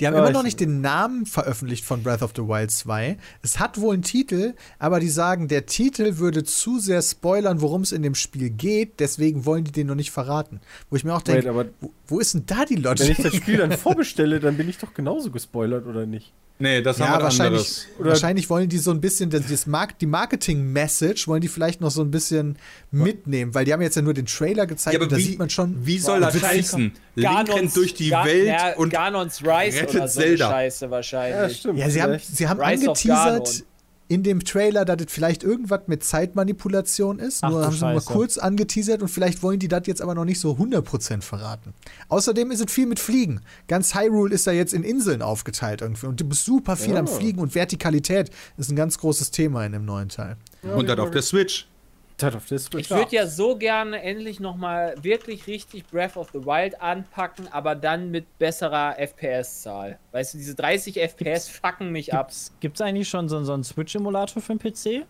Die haben Ja, immer noch nicht den Namen veröffentlicht von Breath of the Wild 2. Es hat wohl einen Titel, aber die sagen, der Titel würde zu sehr spoilern, worum es in dem Spiel geht. Deswegen wollen die den noch nicht verraten. Wo ich mir auch denke, wo, wo ist denn da die wenn ich Logik? das Spiel dann vorbestelle, dann bin ich doch genauso gespoilert, oder nicht? Nee, das haben Ja, wir wahrscheinlich, anderes. Oder- wahrscheinlich wollen die so ein bisschen, das, das Mark, die Marketing-Message wollen die vielleicht noch so ein bisschen mitnehmen, weil die haben jetzt ja nur den Trailer gezeigt Ja, aber und da wie- sieht man schon. Wie soll das wahrscheinlich heißen? Link rennt durch die Ga- Welt ja, und Ganons Rise rettet oder so Zelda. Scheiße wahrscheinlich. stimmt. Ja, sie haben, sie haben angeteasert in dem Trailer, dass das vielleicht irgendwas mit Zeitmanipulation ist. Ach Nur haben sie mal kurz angeteasert und vielleicht wollen die das jetzt aber noch nicht so 100% verraten. Außerdem ist es viel mit Fliegen. Ganz Hyrule ist da jetzt in Inseln aufgeteilt irgendwie und du bist super viel am Ja. Fliegen und Vertikalität ist ein ganz großes Thema in dem neuen Teil. und dann auf der Switch. Ich würde ja so gerne endlich nochmal wirklich richtig Breath of the Wild anpacken, aber dann mit besserer FPS-Zahl. Weißt du, diese 30 FPS fucken mich ab. Gibt es eigentlich schon so, so einen Switch-Emulator für den PC?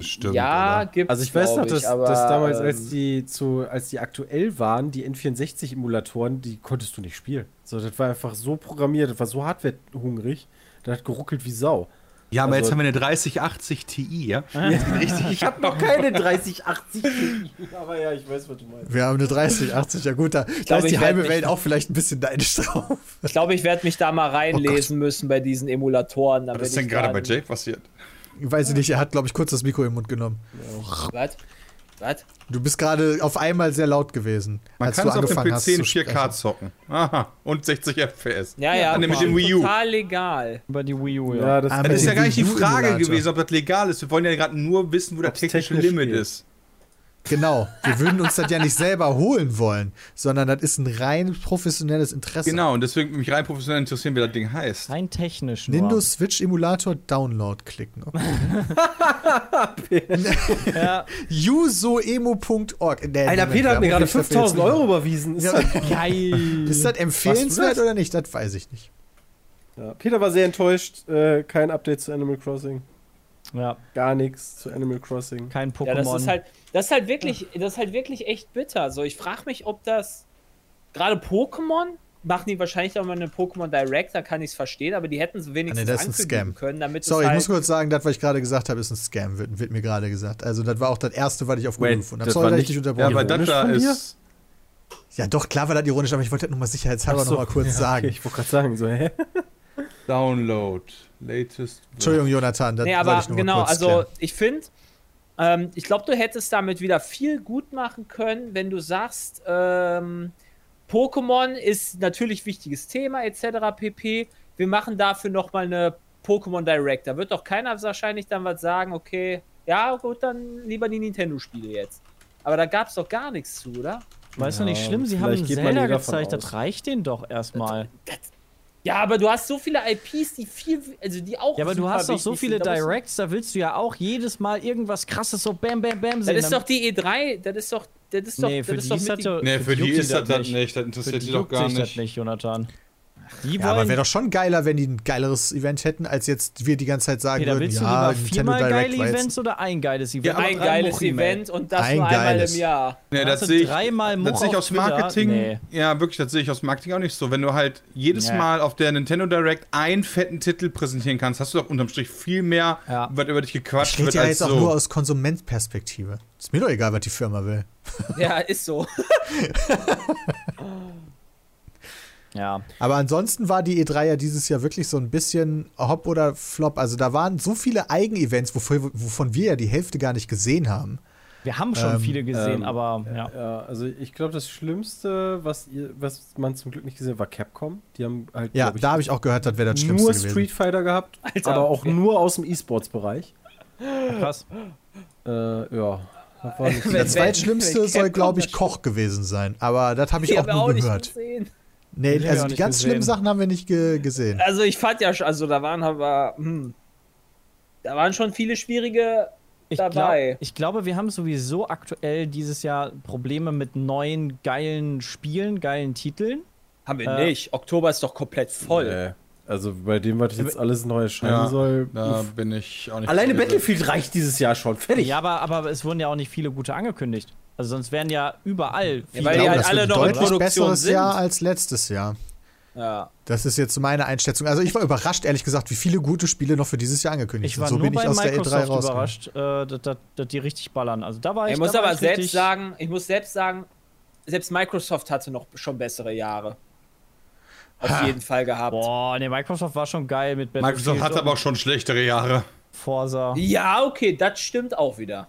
Stimmt. ja, oder? gibt's. Also ich weiß noch, dass, aber, dass damals, ähm, als die zu, als die aktuell waren, die N64-Emulatoren, die konntest du nicht spielen. So, das war einfach so programmiert, das war so hardwarehungrig, das hat geruckelt wie Sau. Ja, aber Also- jetzt haben wir eine 3080 Ti, ja? Richtig, ich habe noch keine 3080. aber ja, ich weiß, was du meinst. Wir haben eine 30, 80, ja gut, da, da glaube, ist die ich halbe Welt auch vielleicht ein bisschen neidisch drauf. Ich glaube, ich werde mich da mal reinlesen müssen bei diesen Emulatoren. Was ist denn gerade bei Jake passiert? Weiß ich nicht, er hat, glaube ich, kurz das Mikro im Mund genommen. Was? Was? Du bist gerade auf einmal sehr laut gewesen, Man als kann du es auf dem angefangen hast PC in zu 4K sprechen. zocken. Aha. Und 60 FPS. Ja, ja, nämlich den Wii U. total legal. Über die Wii U, ja. Ja, das, Das ist ja gar nicht die Frage gewesen, ob das legal ist. Wir wollen ja gerade nur wissen, wo das technische technisch Limit ist. Genau, wir würden uns das ja nicht selber holen wollen, sondern das ist ein rein professionelles Interesse. Genau, und deswegen würde mich rein professionell interessieren, wie das Ding heißt. Rein technisch nur. Nintendo Switch Emulator Download klicken. Okay. Ja, Usoemo.org. Nee, Alter, Peter hat mir gerade ich dafür 5000 jetzt- Euro überwiesen. Ist Ja, geil. ist das empfehlenswert das? oder nicht? Das weiß ich nicht. ja, Peter war sehr enttäuscht. Äh, kein Update zu Animal Crossing. Ja, Gar nichts zu Animal Crossing. kein Pokémon. Ja, das ist halt, das ist halt wirklich, das ist halt wirklich echt bitter. So, ich frage mich, ob das gerade Pokémon machen die wahrscheinlich auch mal eine Pokémon Direct, da kann ich es verstehen, aber die hätten es wenigstens Ah, nee, das ist ein ankündigen Scam. können, damit Sorry, es ich halt, muss kurz sagen, das, was ich gerade gesagt habe, ist ein Scam, wird, wird mir gerade gesagt. Also, das war auch das erste, was ich auf Google gefunden habe. das Sorry, war dass ich dich Ja, unterbrochen weil habe. das da ist. Ja, doch, klar war das ironisch, aber ich wollte das nochmal sicherheitshalber so, nochmal kurz ja, sagen. Okay, ich wollte gerade sagen, so, hä? Download. Latest. Entschuldigung, Jonathan, das Nee, wollte aber ich genau, kurz also klären. ich finde, ähm, ich glaube, du hättest damit wieder viel gut machen können, wenn du sagst, ähm, Pokémon ist natürlich wichtiges Thema etc. pp. Wir machen dafür nochmal eine Pokémon Direct. Da wird doch keiner wahrscheinlich dann was sagen, okay, ja gut, dann lieber die Nintendo-Spiele jetzt. Aber da gab es doch gar nichts zu, oder? Weißt du Ja, nicht schlimm, sie haben Zelda gezeigt, das reicht denen doch erstmal. Ja, aber du hast so viele IPs, die viel, also die auch. Ja, aber du hast doch so viele sind. Directs, da willst du ja auch jedes Mal irgendwas krasses so bam bam bam Das sehen. ist Dann- doch die E3, das ist doch, das ist doch, Nee, das für ist die doch ist mit das die- ja- Nee, für die ist das das nicht. Das Für interessiert die doch gar sich das nicht. nicht, Jonathan. Die Ja, aber wäre doch schon geiler, wenn die ein geileres Event hätten, als jetzt wir die ganze Zeit sagen Peter, würden, willst du ja, Nintendo viermal Direct geile Events oder ein geiles Event? ein Drei geiles Mochi-Mail. Event und das Ein nur einmal geiles. im Jahr. Nee, das du sehe ich, dreimal das sehe ich aus? Marketing. Nee. Ja, wirklich, das sehe ich aus Marketing auch nicht so. Wenn du halt jedes Nee. Mal auf der Nintendo Direct einen fetten Titel präsentieren kannst, hast du doch unterm Strich viel mehr, Ja. was über dich gequatscht Steht wird, ja jetzt auch so. nur aus Konsumentperspektive. Ist mir doch egal, was die Firma will. Ja, ist so. Ja. Aber ansonsten war die E3 ja dieses Jahr wirklich so ein bisschen Hop oder Flop. Also da waren so viele Eigenevents, wovon, wovon wir ja die Hälfte gar nicht gesehen haben. Wir haben schon Ähm, viele gesehen, ähm, aber ja. Ja, also ich glaube, das Schlimmste, was, ihr, was man zum Glück nicht gesehen hat, war Capcom. Die haben halt, Ja, glaub da habe ich auch gehört, das wäre das Schlimmste nur gewesen. Street Fighter gehabt, Alter, aber auch okay. nur aus dem E-Sports-Bereich. Krass. Äh, ja. Das war wenn- zweitschlimmste soll, glaube ich, das Koch gewesen sein. Aber das habe ich Die auch nur auch nicht gehört. gesehen. Nee, ich also auch die ganz gesehen. schlimmen Sachen haben wir nicht ge gesehen. Also ich fand ja, schon- also da waren aber, hm, da waren schon viele schwierige Ich, dabei. glaub, ich glaube, wir haben sowieso aktuell dieses Jahr Probleme mit neuen, geilen Spielen, geilen Titeln. Haben wir Äh, nicht. Oktober ist doch komplett voll. Äh, also bei dem, was jetzt alles neu erscheinen Ja, soll. Da uff. bin ich auch nicht. Alleine Battlefield reicht dieses Jahr schon. Fertig. Ja, aber, aber es wurden ja auch nicht viele gute angekündigt. Also sonst wären ja überall viele. weil ich die glaube, halt das alle wird noch ein in deutlich Produktion besseres sind. Jahr als letztes Jahr. Ja. Das ist jetzt meine Einschätzung. Also ich war überrascht, ehrlich gesagt, wie viele gute Spiele noch für dieses Jahr angekündigt Ich sind. war So nur bin ich bei aus der E3 Microsoft raus. überrascht, äh, dass, dass, dass die richtig ballern. Also da war ich. Ich muss aber ich selbst sagen, ich muss selbst sagen, selbst Microsoft hatte noch schon bessere Jahre. Auf jeden Fall gehabt. Boah, nee, Microsoft war schon geil mit Microsoft hat aber auch schon schlechtere Jahre. Forza. Ja, okay, das stimmt auch wieder.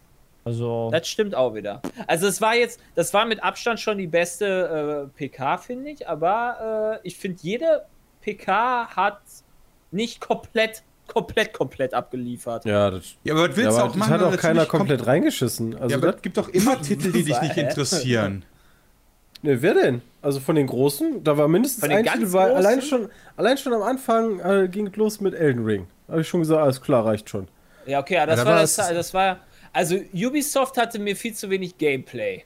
Also Das stimmt auch wieder. Also es war jetzt, das war mit Abstand schon die beste äh, PK, finde ich, aber äh, ich finde, jede PK hat nicht komplett, komplett, komplett abgeliefert. Ja, das, Ja, aber was ja, willst du aber auch das machen? hat wenn auch das keiner komplett reingeschissen. Also Ja, aber das, es gibt doch immer Titel, die dich nicht interessieren. ne, wer denn? Also von den Großen, da war mindestens Von ein Titel, weil Großen? allein schon, allein schon am Anfang äh, ging es los mit Elden Ring. Habe ich schon gesagt, alles klar, reicht schon. Ja, okay, aber das, Ja, war das, es- das war, also Ubisoft hatte mir viel zu wenig Gameplay.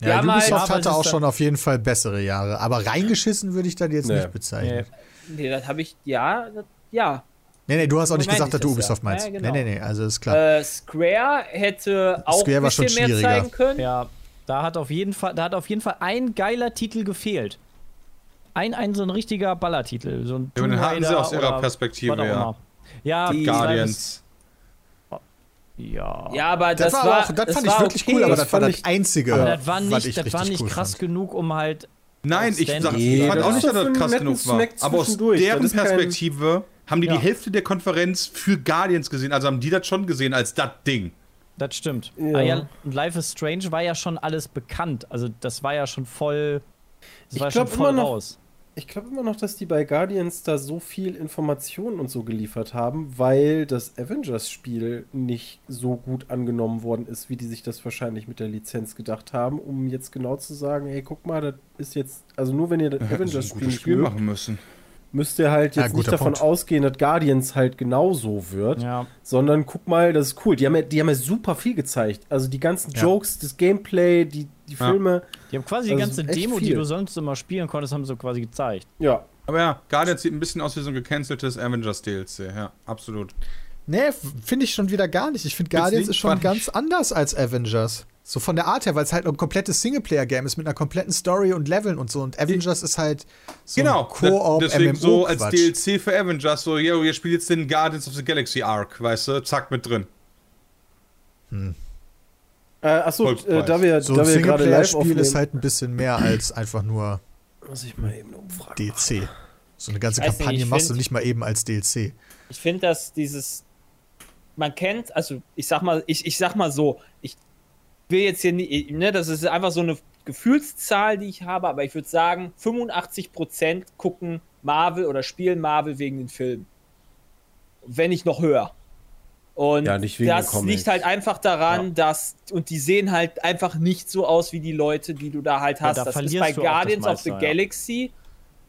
Ja, Ja, Ubisoft aber hatte auch schon auf jeden Fall bessere Jahre. Aber reingeschissen würde ich dann jetzt Nee. nicht bezeichnen. nee. Nee, das habe ich, ja, das, ja. Nee, nee, du hast auch nicht gesagt, dass du das Ubisoft ja. meinst. Ja, genau. Nee, nee, nee, also ist klar. Äh, Square hätte auch Square ein war schon bisschen mehr zeigen können. Ja, da hat auf jeden Fall, da hat auf jeden Fall ein geiler Titel gefehlt. Ein, ein so ein richtiger Ballertitel. So ein Ja, den hatten sie aus ihrer Perspektive, ja. Ja, Die- Guardians. Ja. Ja, aber das, das, war, aber auch, das, fand ich war wirklich okay. cool, aber Das das war fand das ich- Einzige. aber das war nicht, ich das war nicht cool krass fand. genug, um halt. Nein, ich, sag, Nee, ich fand das auch nicht, dass das krass genug war. Aber aus deren Das Perspektive haben die Ja. die Hälfte der Konferenz für Guardians gesehen. Also haben die das schon gesehen als das Ding. Das stimmt. Ja. Ah, ja, und Life is Strange war ja schon alles bekannt. Also das war ja schon voll. Das Ich war schon voll immer noch- raus. Ich glaube immer noch, dass die bei Guardians da so viel Informationen und so geliefert haben, weil das Avengers-Spiel nicht so gut angenommen worden ist, wie die sich das wahrscheinlich mit der Lizenz gedacht haben, um jetzt genau zu sagen, hey, guck mal, das ist jetzt, also nur wenn ihr das Avengers-Spiel Spiel mögt, machen müssen. Müsst ihr halt Ja, jetzt guter nicht davon Punkt. ausgehen, dass Guardians halt genauso wird, Ja. sondern guck mal, das ist cool. Die haben ja, die haben ja super viel gezeigt. Also die ganzen Ja. Jokes, das Gameplay, die, die Ja. Filme, Die haben quasi die Also ganze echt Demo, die viel. du sonst immer spielen konntest, haben sie quasi gezeigt. ja. Aber ja, Guardians sieht ein bisschen aus wie so ein gecanceltes Avengers DLC. Ja, absolut. Nee, finde ich schon wieder gar nicht. Ich finde Guardians nicht? ist schon ganz anders als Avengers. So von der Art her, weil es halt ein komplettes Singleplayer-Game ist mit einer kompletten Story und Leveln und so. Und Avengers ist halt so Genau, ein Koop deswegen so als. DLC für Avengers, so, yo, ihr spielt jetzt den Guardians of the Galaxy Arc, weißt du, zack, mit drin. Äh, achso, äh, da wir, So ein da wir gerade live Singleplayer-Spiel aufnehmen, ist halt ein bisschen mehr als einfach nur muss ich mal eben eine Umfrage DLC. So eine ganze Ich nicht, Kampagne ich machst du nicht mal eben als DLC. Ich finde, dass dieses. Man kennt, also ich sag mal, ich, ich sag mal so, ich will jetzt hier nie, ne, das ist einfach so eine Gefühlszahl, die ich habe, aber ich würde sagen, 85% gucken Marvel oder spielen Marvel wegen den Filmen. Wenn nicht noch höher. Und Ja, nicht das liegt halt einfach daran, dass, und die sehen halt einfach nicht so aus wie die Leute, die du da halt Ja, hast. da das ist bei Guardians of the meiste, ja. Galaxy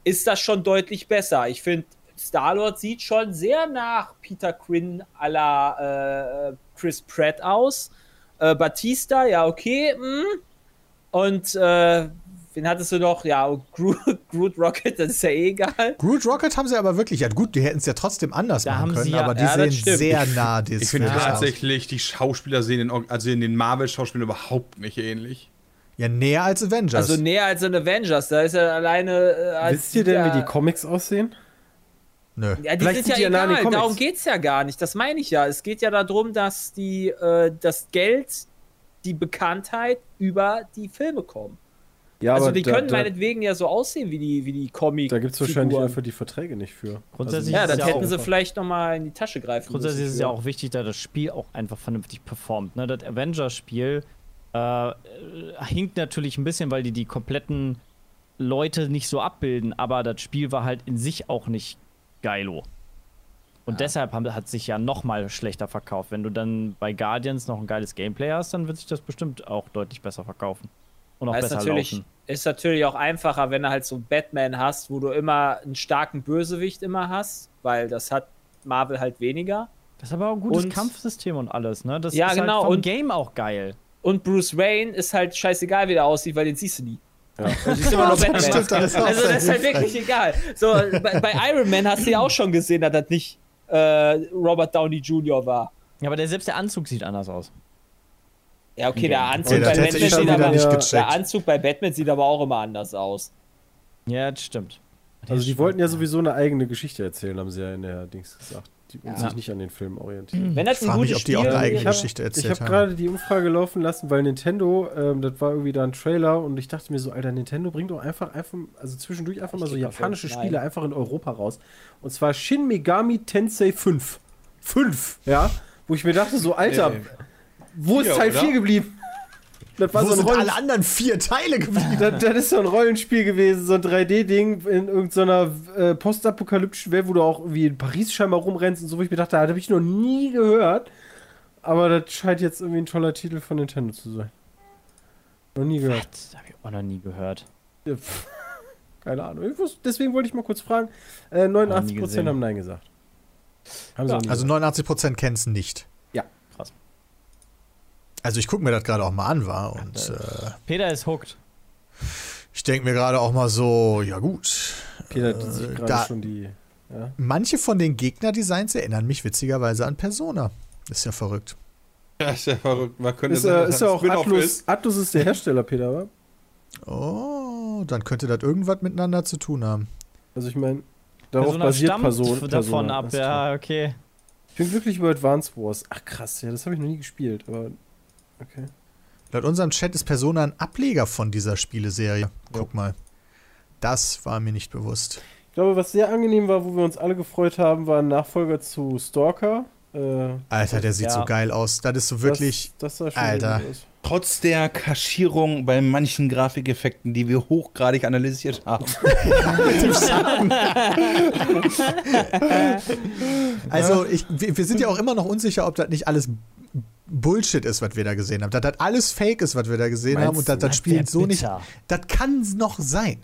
ist das schon deutlich besser. Ich finde, Star-Lord sieht schon sehr nach Peter Quinn à la äh, Chris Pratt aus. Äh, Batista, ja, okay. mm. Und äh, wen hattest du noch? Ja, Groot, Groot Rocket, das ist ja eh egal. Groot Rocket haben sie aber wirklich, ja gut, die hätten es ja trotzdem anders Da machen haben können, sie ja- aber die ja, sehen sehr nah Ich finde aus. tatsächlich, die Schauspieler sehen in, also in den Marvel-Schauspielern überhaupt nicht ähnlich. Ja, näher als Avengers. Also näher als in Avengers, da ist er alleine. Äh, als Wisst ihr denn, ja, wie die Comics aussehen? Nö. Ja, die Vielleicht sind sind ja die ja egal, Comics. darum geht's ja gar nicht. Das meine ich ja. Es geht ja darum, dass die, äh, das Geld, die Bekanntheit über die Filme kommen. Ja, also aber die da, können da, meinetwegen ja so aussehen wie die, wie die Comic. da gibt es wahrscheinlich einfach die Verträge nicht für. Grundsätzlich Ja, ist dann ja hätten sie vielleicht nochmal in die Tasche greifen Grundsätzlich ist müssen. es ja auch wichtig, dass das Spiel auch einfach vernünftig performt. Ne? Das Avengers-Spiel äh, äh, hinkt natürlich ein bisschen, weil die die kompletten Leute nicht so abbilden, aber das Spiel war halt in sich auch nicht geilo. Und deshalb haben, hat sich ja noch mal schlechter verkauft. Wenn du dann bei Guardians noch ein geiles Gameplay hast, dann wird sich das bestimmt auch deutlich besser verkaufen. Und auch Ja, ist, besser natürlich, laufen. ist natürlich auch einfacher, wenn du halt so einen Batman hast, wo du immer einen starken Bösewicht immer hast, weil das hat Marvel halt weniger. Das ist aber auch ein gutes Und- Kampfsystem und alles, ne? Das Ja, ist genau, halt vom und- Game auch geil. Und Bruce Wayne ist halt scheißegal, wie der aussieht, weil den siehst du nie. Ja. Du siehst immer Das Batman. stimmt, das ist also das ist halt wirklich egal. So, bei, bei Iron Man hast du ja auch schon gesehen, dass das nicht äh, Robert Downey Jr. war. Ja, aber der, selbst der Anzug sieht anders aus. Ja, okay, der Anzug, Okay, bei das hätte Batman sieht aber, nicht der. Anzug bei Batman sieht aber auch immer anders aus. Ja, das stimmt. Also die wollten ja sowieso eine eigene Geschichte erzählen, haben sie ja in der Dings gesagt. Die und Ja. sich nicht an den Filmen orientieren. Wenn das Ich ein frage mich, gutes ob die auch eine eigene Ich Geschichte Ich erzählt habe haben. gerade die Umfrage laufen lassen, weil Nintendo, ähm, das war irgendwie da ein Trailer und ich dachte mir so, Alter, Nintendo bringt doch einfach, einfach also zwischendurch einfach mal so Ich japanische nein. Spiele einfach in Europa raus. Und zwar Shin Megami Tensei 5. 5, ja? Wo ich mir dachte, so, Alter, Nee. wo ist Teil oder? 4 geblieben? Das war Wo so ein sind Rollen alle anderen vier Teile geblieben? das, das ist so ein Rollenspiel gewesen, so ein 3D-Ding in irgendeiner äh, postapokalyptischen Welt, wo du auch irgendwie in Paris scheinbar rumrennst und so, wo ich mir dachte, das habe ich noch nie gehört. Aber das scheint jetzt irgendwie ein toller Titel von Nintendo zu sein. Noch nie gehört. Das habe ich auch noch nie gehört. Ja, pff, Keine Ahnung. Ich wusste, deswegen wollte ich mal kurz fragen. Äh, Noch nie 89% gesehen. haben Nein gesagt. Haben Ja, Also gesagt. 89% kennen es nicht. Also ich gucke mir das gerade auch mal an, war und äh, Peter ist hooked. ich denke mir gerade auch mal so, ja gut. Peter äh, sieht gerade schon die. Ja. Manche von den Gegnerdesigns erinnern mich witzigerweise an Persona. Ist ja verrückt. Ja, ist ja verrückt. Man könnte Ist, sagen, äh, ist ja auch Atlus. ist. Atlus ist der Hersteller, Peter, wa? Oh, dann könnte das irgendwas miteinander zu tun haben. Also ich meine, darauf Persona basiert stammt Person, davon Persona. ab, ja, okay. Ich bin glücklich über Advance Wars. Ach krass, ja, das habe ich noch nie gespielt, aber okay. Laut unserem Chat ist Persona ein Ableger von dieser Spieleserie. Guck mal. Das war mir nicht bewusst. Ich glaube, was sehr angenehm war, wo wir uns alle gefreut haben, war ein Nachfolger zu Stalker. Äh, Alter, der sieht Ja. so geil aus. Das ist so wirklich. Das, das sah schon Alter. Trotz der Kaschierung bei manchen Grafikeffekten, die wir hochgradig analysiert haben. Also, ich, wir, wir sind ja auch immer noch unsicher, ob das nicht alles Bullshit ist, was wir da gesehen haben. Dass das alles Fake ist, was wir da gesehen Meinst haben und dass das Spiel wär so nicht. Das kann noch sein.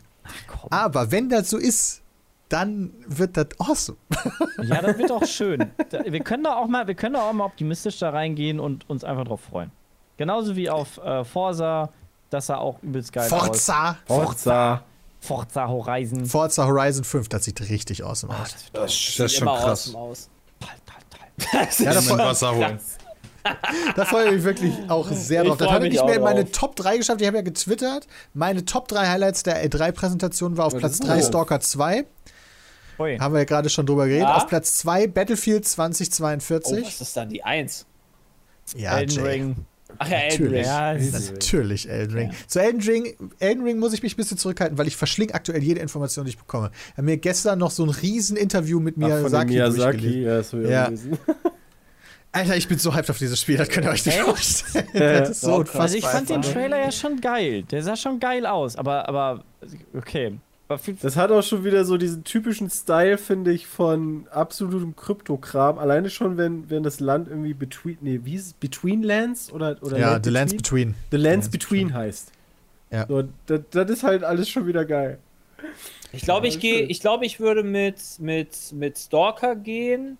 Komm. Aber wenn das so ist, dann wird das awesome. Ja, das wird auch schön. Wir können da auch mal, wir können da auch mal optimistisch da reingehen und uns einfach drauf freuen. Genauso wie auf äh, Forza, das sah auch übelst geil aus. Forza! Forza. Forza Horizon. Forza Horizon 5, das sieht richtig awesome Ah, aus. das wird Das, Sieht das ist schon krass. awesome aus. toll, toll, toll. Ja, da freue Wasser holen. Da freu ich mich wirklich auch sehr Ich drauf. Das freu hat er mich nicht mehr in meine. Top 3 geschafft. Ich habe ja getwittert. Meine Top 3 Highlights der E3-Präsentation war auf Platz ist 3 das? Stalker 2. Ui. Haben wir ja gerade schon drüber geredet. Ja. Auf Platz 2 Battlefield Oh, 2042. was ist dann die Eins? ja, Elden Jay. Ring. Ach ja, Elden Natürlich. Ring. Ja, Natürlich Elden Ring. Zu Elden Ring, Elden Ring muss ich mich ein bisschen zurückhalten, weil ich verschlinge aktuell jede Information, die ich bekomme. Er hat mir gestern noch so ein riesen Interview mit Ach, von Miyazaki, Miyazaki. Ja, das habe ich Ja. Alter, ich bin so hyped auf dieses Spiel, das könnt ihr euch nicht Echt? vorstellen. Das ist so Ja, unfassbar. Also ich fand den. Trailer ja schon geil. Der sah schon geil aus, aber, aber okay. Das hat auch schon wieder so diesen typischen Style, finde ich, von absolutem Kryptokram. Alleine schon, wenn, wenn das Land irgendwie between, nee, wie ist es? Between Lands oder, oder Ja, Land The Lands Between? The Lands Between heißt. Ja. So, das, das ist halt alles schon wieder geil. Ich glaube, ich gehe, ich glaube, ich würde mit, mit, mit Stalker gehen,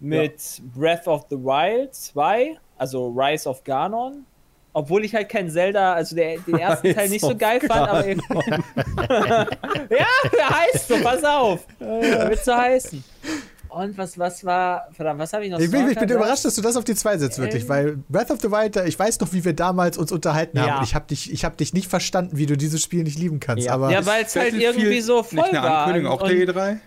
mit Breath of the Wild 2, also Rise of Ganon. Obwohl ich halt kein Zelda, also der, den ersten Rise Teil nicht so geil fand, aber irgendwie. ja, der heißt so, pass auf. Wird so heißen. Und was, was war, verdammt, was habe ich noch Ich bin, ich bin überrascht, dass du das auf die 2 setzt, wirklich, Ähm. weil Breath of the Wild, da- ich weiß noch, wie wir damals uns unterhalten haben Ja. und ich habe dich, ich hab dich nicht verstanden, wie du dieses Spiel nicht lieben kannst, Ja. aber Ja, weil es halt irgendwie so voll Nicht eine war. Ankündigung, auch Und der E E3?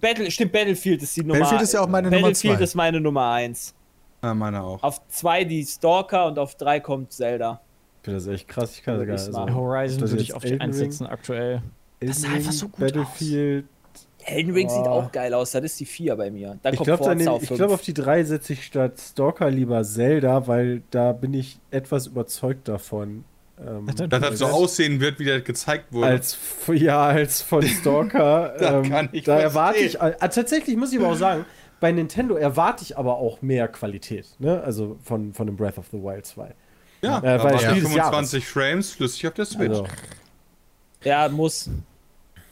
Battle, stimmt, Battlefield ist die Nummer Battlefield ist ja auch meine Nummer Battlefield zwei. ist meine Nummer 1. Ah, meine auch. Auf 2 die Stalker und auf 3 kommt Zelda. Ich finde das echt krass. Ich kann das Würde gar ich nicht sagen. sagen. Horizon Das würde ich auf die Elden 1 Ring? setzen aktuell. Elden sah einfach so gut Battlefield. Elden Ring sieht Oh. auch geil aus, das ist die 4 bei mir. Dann Ich glaube, Forza nehm- auf ich 5. glaub, auf die 3 setze ich statt Stalker lieber Zelda, weil da bin ich etwas überzeugt davon. Ähm, Dass das so aussehen wird, wie das gezeigt wurde. als ja als von Stalker Da ähm, kann ich da erwarte ich äh, tatsächlich muss ich aber auch sagen bei Nintendo erwarte ich aber auch mehr Qualität ne? Also von von dem Breath of the Wild 2 ja, äh, weil Spiel des 25 Frames flüssig auf der Switch. also. Ja, muss.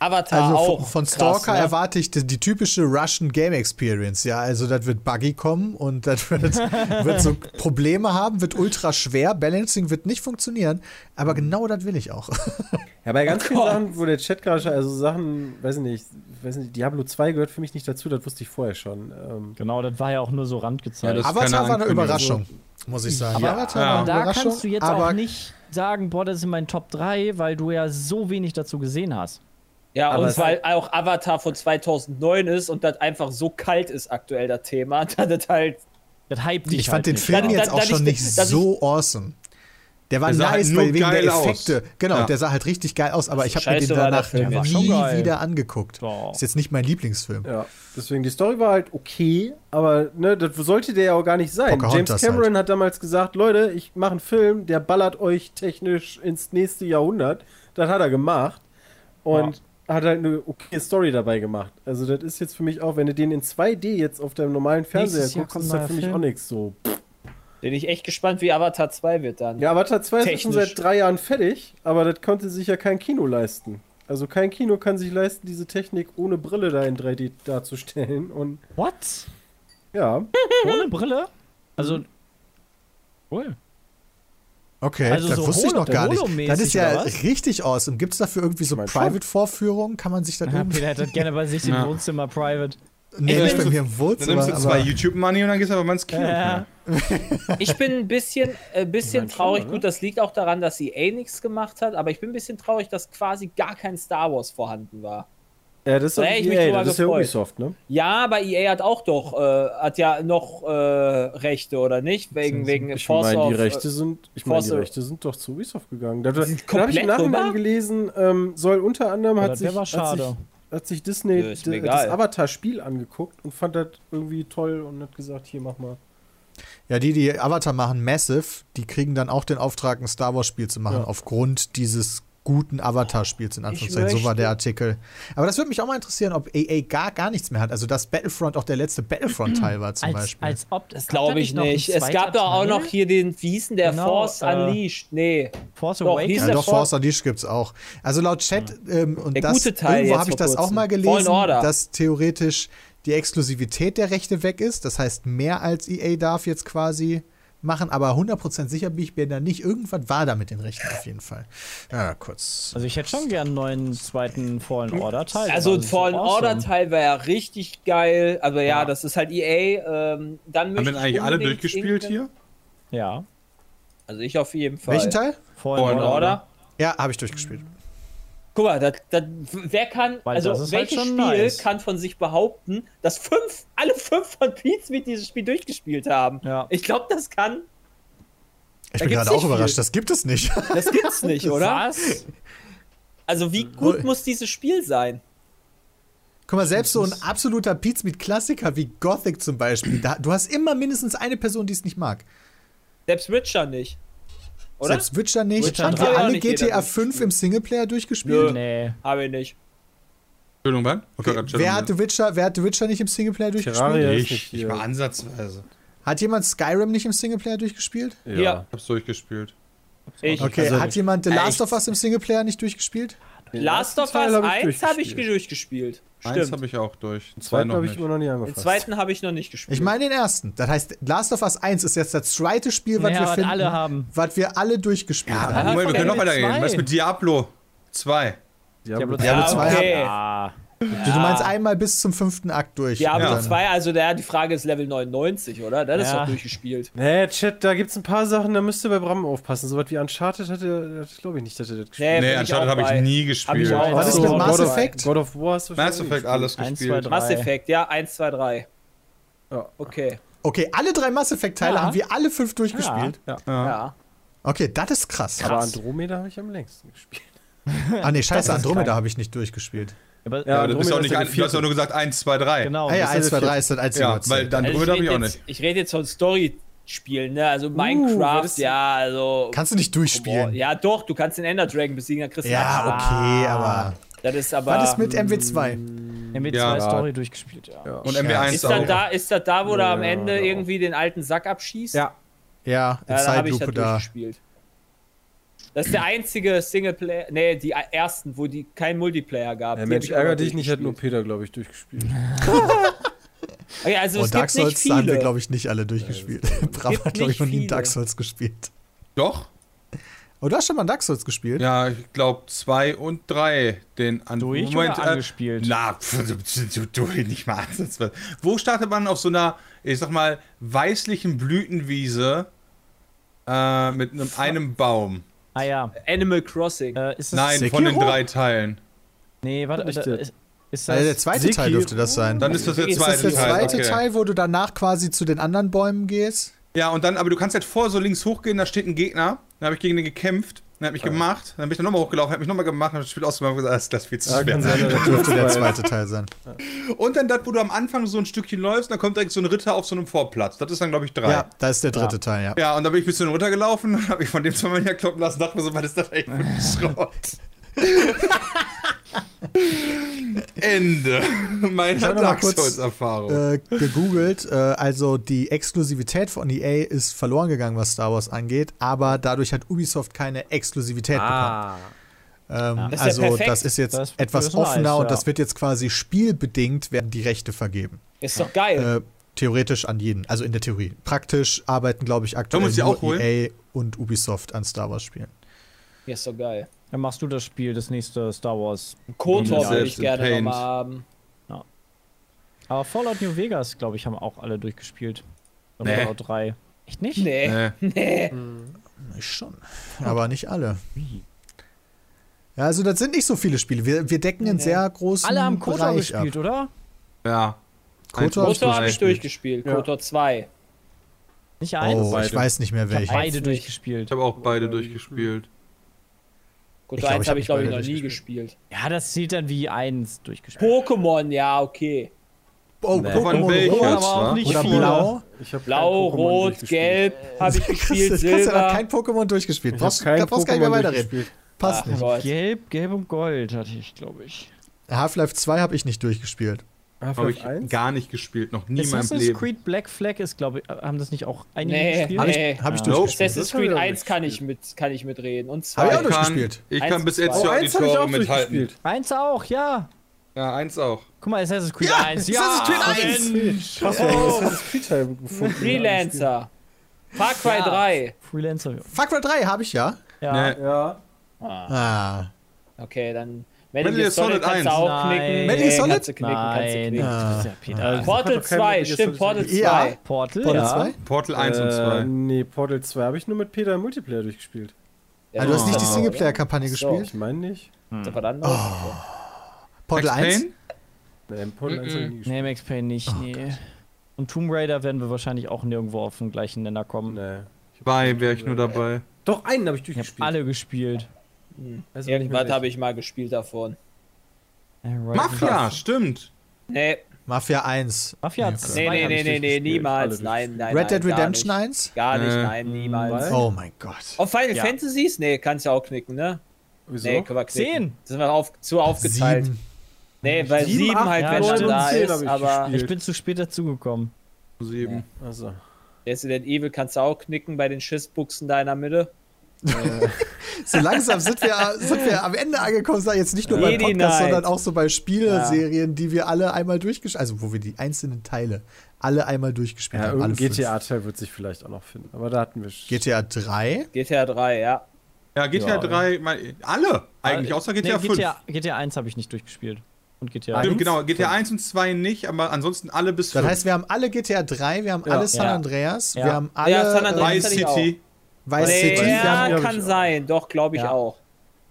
Avatar Also auch. von, von krass, Stalker ne? erwarte ich die, die typische Russian Game Experience. Ja, also das wird buggy kommen und das wird, wird so Probleme haben, wird ultra schwer. Balancing wird nicht funktionieren, aber genau das will ich auch. ja bei ganz vielen Gott. Sachen wo der Chat gerade schon- also Sachen weiß ich nicht weiß nicht Diablo 2 gehört für mich nicht dazu das wusste ich vorher schon ähm, Genau, das war ja auch nur so randgezeigt. Ja, das- Avatar war eine. Überraschung, muss ich sagen. Aber- Avatar Ja. war eine da Überraschung, kannst du jetzt aber auch nicht sagen, boah, das ist in meinen Top 3, weil du ja so wenig dazu gesehen hast. Ja, Aber und weil auch Avatar von 2009 ist und das einfach so kalt ist aktuell, das Thema, dass das halt. Das hype dich Ich halt fand den nicht. Film Dann- jetzt auch schon ich- nicht ich- so awesome. Der war Der halt nice, nur weil wegen der geil aus. Effekte. Genau, Ja. der sah halt richtig geil aus, aber ich habe mir den danach ja. Nie wieder angeguckt. Doch. Ist jetzt nicht mein Lieblingsfilm. Ja, deswegen die Story war halt okay, aber ne, das sollte der ja auch gar nicht sein. Pocahontas James Cameron halt. hat damals gesagt, Leute, ich mache einen Film, der ballert euch technisch ins nächste Jahrhundert. Das hat er gemacht und hat halt eine okay Story dabei gemacht. Also das ist jetzt für mich auch, wenn du den in 2D jetzt auf deinem normalen Fernseher Nächstes guckst, ist das für mich Film. auch nichts so. Bin ich echt gespannt, wie Avatar 2 wird dann. Ja, Avatar 2 ist ja schon Technisch. seit drei Jahren fertig, aber das konnte sich ja kein Kino leisten. Also kein Kino kann sich leisten, diese Technik ohne Brille da in 3D darzustellen. Und What? ja, Ohne Brille? Also. Cool. Okay, Also das so wusste ich noch gar nicht. Das ist ja richtig awesome. Gibt es dafür irgendwie so mein schon. Private-Vorführungen? Kann man sich dann Ja, irgendwie. Peter hätte das gerne bei sich im Ja. Wohnzimmer private. Nee, Dann nicht bei nimmst mir du- im Dann Wohnzimmer. nimmst du zwei YouTube-Money und dann gehst du aber mal ins Kino. Ja. Ich bin ein bisschen, äh, bisschen schon, traurig. oder? Gut, das liegt auch daran, dass EA nichts gemacht hat, aber ich bin ein bisschen traurig, dass quasi gar kein Star Wars vorhanden war. Ja das ist, Da EA, drüber das ist ja. Ubisoft, ne? Ja, aber EA hat auch doch, äh, hat ja noch äh, Rechte, oder nicht? Wegen, wegen Ich Force meine, die of, Rechte sind, ich meine, die Rechte sind doch zu Ubisoft gegangen. Da, da habe ich im Nachhinein rüber? gelesen, ähm, soll unter anderem Ja, hat das sich, hat sich, hat sich Disney d- das. Avatar-Spiel angeguckt und fand das irgendwie toll und hat gesagt, hier mach mal. ja, die, die Avatar machen, Massive, die kriegen dann auch den Auftrag, ein Star Wars-Spiel zu machen, Ja. aufgrund dieses guten Avatar-Spiels, in Anführungszeichen. So war der Artikel. Aber das würde mich auch mal interessieren, ob EA gar, gar nichts mehr hat. Also, dass Battlefront auch der letzte Battlefront-Teil war, zum Als, Beispiel. als ob das Glaube ich nicht. Es gab doch auch noch hier den, wie hieß denn der? Genau, Force äh, Unleashed. Nee. Force Doch, Awakens. Ja, doch, Force Unleashed gibt's auch. Also laut Chat, ähm, und Der das, gute Teil irgendwo habe ich das auch mal gelesen, dass theoretisch die Exklusivität der Rechte weg ist. Das heißt, mehr als EA darf jetzt quasi machen, aber 100% sicher bin ich mir da nicht. Irgendwas war da mit den Rechten auf jeden Fall. Ja, kurz. Also ich hätte schon gern einen neuen zweiten Fallen Order Teil. Also ein Fallen awesome. Order Teil wäre ja richtig geil. Aber ja, das ist halt EA. Ähm, dann Haben wir denn eigentlich ich alle durchgespielt hier? Ja. Also ich auf jeden Fall. Welchen Teil? Fallen, Fallen Fallen Order? Ja, habe ich durchgespielt. Guck mal, das, das, wer kann, Weil also halt welches schon Spiel nice. kann von sich behaupten, dass fünf, alle fünf von Pizmeet dieses Spiel durchgespielt haben? Ja. Ich glaube, das kann, Ich Da bin gerade auch überrascht, viel. das gibt es nicht. das gibt's nicht, oder? Was? Also wie gut muss dieses Spiel sein? Guck mal, selbst so ein absoluter Pizmeet-Klassiker wie Gothic zum Beispiel, da, du hast immer mindestens eine Person, die es nicht mag. Selbst Witcher nicht. Oder? Selbst Witcher nicht. Witcher Haben wir alle GTA 5 im Singleplayer durchgespielt? Nee. Habe ich nicht. Entschuldigung, wann? Okay. Wer, hatte Witcher, wer hatte Witcher nicht im Singleplayer durchgespielt? Ich, nicht ich war ansatzweise. Hat jemand Skyrim nicht im Singleplayer durchgespielt? Ja. Hab's durchgespielt. Ich. Okay, Also- hat jemand The Last Echt? of Us im Singleplayer nicht durchgespielt? Last of Us hab ich 1 habe ich durchgespielt. Durchgespielt. Eins Stimmt. habe ich auch durch. Den Zwei zweiten habe ich nicht. immer noch nie Den angefasst. zweiten habe ich noch nicht gespielt. Ich meine den ersten. Das heißt, Last of Us 1 ist jetzt das zweite Spiel, was Ja, wir was finden, alle haben. was wir alle durchgespielt Ja, haben. Moment, wir können noch weitergehen. 2. Was mit Diablo 2? Diablo Diablo 2 okay. Ah. Du, du meinst einmal bis zum fünften Akt durch. Diablo Und dann- 2, also der, die Frage ist Level 99, oder? Das ist Ja. doch durchgespielt. Nee, Chat, da gibt's ein paar Sachen, da müsst ihr bei Bram aufpassen. Sowas wie Uncharted hatte, glaube ich nicht, dass er das gespielt Nee, Nee, auch habe ich nie gespielt. ich. Was ist mit God Mass of- Effect? God of War hast du Mass Effect, alles Eins, gespielt. zwei, Mass Drei. Effect, ja, 1, 2, 3. Ja. Okay. Okay, alle drei Mass Effect-Teile Ja. haben wir alle fünf durchgespielt. Ja. Okay, das ist krass. Aber Andromeda habe ich am längsten gespielt. Ah nee, scheiße, ist Andromeda habe ich nicht durchgespielt. Aber, Ja, du, bist auch nicht ja ein, du hast auch nur gesagt 1, 2, 3. genau. Ah ja, das ist 1, ja 2, der 3 ist das einzige. Ja, weil dann Also Andromeda habe ich auch rede nicht. jetzt, ich rede jetzt von Story-Spielen, ne? Also was Minecraft, ist- ja, also. Kannst du nicht Boah, durchspielen. ja, doch, du kannst den Ender Dragon besiegen, dann kriegst du Ja, okay, aber. Das ist aber. Was ist mit MW2? MW2 Ja. Story durchgespielt, ja. Ja. Und MW1 ist auch. das, da, ist das da, wo er am Ende ja. irgendwie den alten Sack abschießt? Ja. Ja, in Ja, da habe ich das Zeitlupe da. durchgespielt. Das ist der einzige Singleplayer, nee, die ersten, wo die kein Multiplayer gab. Ja, Mensch, hab ich auch ärger noch dich nicht, hat nur. Peter, glaube ich, durchgespielt. Okay, also Oh, es Dark gibt nicht Souls haben wir, glaube ich, nicht alle durchgespielt. Bram gibt hat, glaube ich, noch nie Dark. Souls gespielt. Doch? Oh, du hast schon mal Dark Souls gespielt? Ja, ich glaube 2 und 3. Den an Durch Moment, oder äh, angespielt? Na, pf, du, du, du, nicht mal ansatzweise. Wo startet man auf so einer, ich sag mal, weißlichen Blütenwiese äh, mit einem, einem Baum? Ah ja. Animal Crossing. Äh, ist das Nein, Sekiro? von den drei Teilen. Nee, warte, da, der- ist, ist das. Also der zweite Siki- Teil dürfte das sein. Dann ist das der Ist Ist zweite das der Teil. zweite okay. Teil, wo du danach quasi zu den anderen Bäumen gehst? Ja, und dann, aber du kannst halt vor so links hochgehen, da steht ein Gegner. Dann habe ich gegen den gekämpft. Dann hat mich gemacht. Dann bin ich dann nochmal hochgelaufen, hat mich nochmal gemacht und das Spiel ausgemacht und gesagt, das ist das viel zu Ja, schwer. sein, Das dürfte der zweite Teil sein. Und dann das, wo du am Anfang so ein Stückchen läufst, dann kommt direkt so ein Ritter auf so einem Vorplatz. Das ist dann, glaube ich, drei. Ja, da ist der dritte Teil, ja. Ja, und dann bin ich ein bisschen runtergelaufen, habe ich von dem zweimal herkloppen lassen, dachte mir so, was ist das eigentlich für ein Schrott? Ende meiner Dark Souls-Erfahrung. Äh, gegoogelt. Äh, also die Exklusivität von EA ist verloren gegangen, was Star Wars angeht, aber dadurch hat Ubisoft keine Exklusivität Ah. bekommen. Ähm, Das ist ja also perfekt. das ist jetzt Das- etwas das ist nice, offener und ja. das wird jetzt quasi spielbedingt werden die Rechte vergeben. Ist doch geil. Äh, theoretisch an jeden, also in der Theorie. Praktisch arbeiten, glaube ich, aktuell nur? EA und Ubisoft an Star Wars Spielen. ist doch geil. Dann machst du das Spiel, das nächste Star Wars. Kotor Ja, würde ich gerne nochmal haben. Aber Fallout New Vegas, glaube ich, haben auch alle durchgespielt. Und Nee. Fallout 3. Echt nicht? Nee, Nee. nee. Ich schon. Aber nicht alle. Ja, also das sind nicht so viele Spiele. Wir, wir decken einen Nee. sehr großen Alle haben Kotor Bereich gespielt, ab. oder? Ja. Kotor habe ich durchgespielt. Ja. Kotor 2. Nicht eins? Oh, ich Beide. weiß nicht mehr ich habe welchen. beide durchgespielt. Ich habe auch beide durchgespielt. 1 ich habe hab ich, glaube ich, noch nie gespielt. Ja, das zählt dann wie eins durchgespielt. Pokémon, ja, okay. Oh, Nee. Pokémon? Rot aber auch nicht oder viele. Blau. Ich hab kein Blau, Rot. Gelb habe ich gespielt, hat Silber. kein Pokémon durchgespielt. Ich Brauchst, kein brauchst gar nicht mehr weiterreden. Passt Ach nicht. Gott. Gelb, Gelb und Gold hatte ich, glaube ich. Half-Life 2 habe ich nicht durchgespielt. Habe Half-Life ich 1? gar nicht gespielt, noch nie in meinem Assassin's Leben. Creed Black Flag ist, glaube ich, haben das nicht auch einige Nee, gespielt? Habe ich, Nee. hab ich Ah. durchgespielt. Assassin's ich Creed auch 1 kann ich, mit, kann ich mitreden. Und Hab ich auch 2. nicht kann, durchgespielt. ich kann bis jetzt zwei. ja Oh, die eins habe ich Tore auch mithalten. durchgespielt. Eins auch, ja. Ja, eins auch. Guck mal, Assassin's Creed Ja, 1. Ja, Assassin's Creed 1. Mensch. Hast du einen Assassin's Creed-Teil gefunden? Freelancer. Far Cry Ja. 3. Freelancer. Far Cry 3 habe ich ja. Ja. Nee. Ja. Ah. Okay, dann Metal Metal Gear Solid Solid kannst du 1. auch Nein. knicken. Metal Gear Solid? Kannst du knicken, kannst du Nein, knicken. Ah. ja Peter. Also- Portal Hat doch kein 2, Metal Gear stimmt, Portal gespielt. 2. Ja. Portal, Portal ja. 2? Portal 1 und Äh, 2. nee, Portal 2 habe ich nur mit Peter im Multiplayer durchgespielt. Ja, Ah, du hast nicht die das- Singleplayer-Kampagne So. gespielt? Ich meine nicht. Das ist was anderes. Portal 1? Payne? Nee, im Portal 1 habe ich nie Nee, gespielt. Max Payne nicht, nee. Und Tomb Raider werden wir wahrscheinlich auch nirgendwo auf den gleichen Nenner kommen. Nee. Bei wäre ich nur dabei. Doch, einen habe ich Ich habe durchgespielt. alle gespielt. Also Irgendwas nicht habe ich mal gespielt davon. Äh, Mafia, stimmt. Nee, Mafia 1. Mafia Nee, zwei nee, nee, nee, nee, nee, niemals. Nein, nein, Red Dead gar Redemption nicht. 1? Gar nicht, nein, niemals. Oh mein Gott. Auf Final Ja. Fantasies? Nee, kannst du auch knicken, ne? Wieso? Nee, können wir knicken. Zehn. Das sind wir auf, zu aufgeteilt. Sieben. Nee, weil Sieben, sieben, acht, halt, ja, wenn man da ist, ich aber gespielt. Ich bin zu spät dazugekommen. Sieben. Also. Resident Evil kannst du auch knicken bei den Schissbuchsen da in der Mitte. So langsam sind wir, sind wir am Ende angekommen, sag ich jetzt nicht nur beim Podcast, sondern auch so bei Spieleserien, die wir alle einmal durchgespielt also wo wir die einzelnen Teile alle einmal durchgespielt Ja, haben. Alle. GTA-Teil wird sich vielleicht auch noch finden. Aber da hatten wir. sch- GTA 3? GTA 3, ja. Ja, GTA Ja. 3, mein, alle eigentlich, außer GTA nee, 5. GTA, GTA 1 habe ich nicht durchgespielt. Und GTA Stimmt, Eins? genau. GTA 1 und 2 nicht, aber ansonsten alle bis Das 5. heißt, wir haben alle GTA 3, wir haben Ja. alle San Ja. Andreas, Ja. wir haben alle Ja, San Andreas. äh, Vice City. Vice Nee, City ja, haben, kann auch. sein. Doch, glaube ich Ja. auch.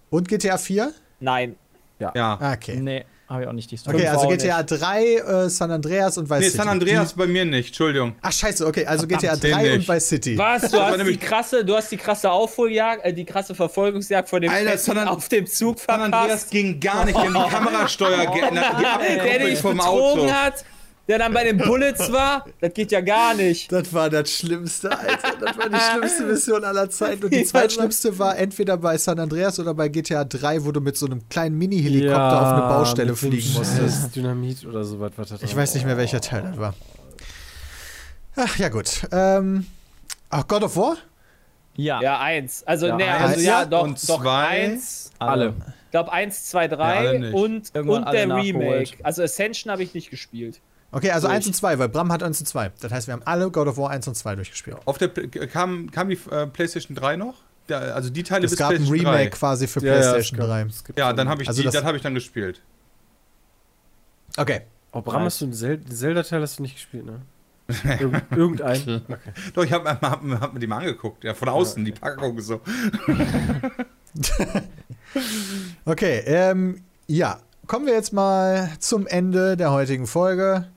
und GTA 4? Nein. Ja. Ah, okay. Nee, habe ich auch nicht die Story. Okay, also GTA 3, äh, San Andreas und Vice Nee, City. San Andreas Die, bei mir nicht, Entschuldigung. ach, scheiße, okay, also GTA Verdammt, 3 den und nicht. Vice City. Was? Du hast die krasse, du hast die krasse Aufholjagd, äh, die krasse Verfolgungsjagd vor dem Alter, auf dem Zug San Andreas verpasst. ging gar nicht, die haben die Kamerasteuer geändert, die dich vom Auto. hat, der dann bei den Bullets war, das geht ja gar nicht. Das war das Schlimmste, Alter. Das war die schlimmste Mission aller Zeiten. Und die Ja, zweitschlimmste war entweder bei San Andreas oder bei GTA 3, wo du mit so einem kleinen Mini-Helikopter auf eine Baustelle fliegen musstest. Dynamit oder sowas. Was da Ich weiß nicht mehr, welcher Teil das war. Ach, ja, gut. Ähm, ach, God of War? Ja, Ja, eins. Also, Ja, ne, eins. also ja, doch, Und doch zwei. eins. alle. Ich glaube, eins, zwei, Ja, drei nicht. und, Irgendwann und der. Remake. Also Ascension habe ich nicht gespielt. Okay, also Durch. 1 und 2, weil Bram hat 1 und 2. Das heißt, wir haben alle God of War 1 und 2 durchgespielt. Auf der kam, kam die äh, PlayStation 3 noch? Der, also die Teile Es bis gab ein Remake 3. quasi für Ja, ja, es PlayStation gab- 3. es gibt Ja, dann habe ich Also die, das- das habe ich dann gespielt. Okay. Oh, Bram, hast du einen Zel Zelda-Teil hast du nicht gespielt, ne? Irgend, irgendein. Okay. Doch, ich habe hab, hab mir die mal angeguckt, ja, von außen, die Packung so. Okay, ähm, ja. kommen wir jetzt mal zum Ende der heutigen Folge.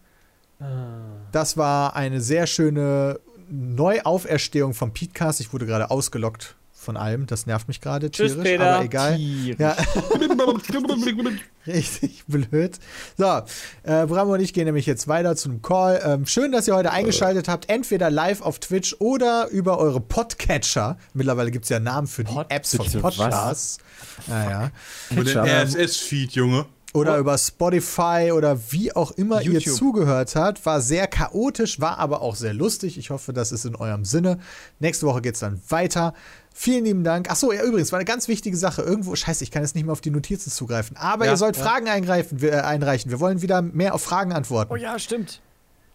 Das war eine sehr schöne Neuauferstehung vom Podcast. Ich wurde gerade ausgelockt von allem. Das nervt mich gerade Tschüss, tierisch, Peter. aber egal. Tierisch. Ja, richtig blöd. So, äh, Bram und ich gehen nämlich jetzt weiter zu einem Call. Ähm, schön, dass ihr heute eingeschaltet habt. Entweder live auf Twitch oder über eure Podcatcher. Mittlerweile gibt es ja Namen für die Pod- Apps von? Podcasts. Naja. Den RSS-Feed, Junge. Oder über Spotify oder wie auch immer ihr YouTube. zugehört habt. War sehr chaotisch, war aber auch sehr lustig. Ich hoffe, das ist in eurem Sinne. Nächste Woche geht es dann weiter. Vielen lieben Dank. Achso, ja, übrigens, war eine ganz wichtige Sache. Irgendwo, scheiße, ich kann jetzt nicht mehr auf die Notizen zugreifen. Aber Ja, ihr sollt ja. Fragen eingreifen, wir, äh, einreichen. Wir wollen wieder mehr auf Fragen antworten. Oh ja, stimmt.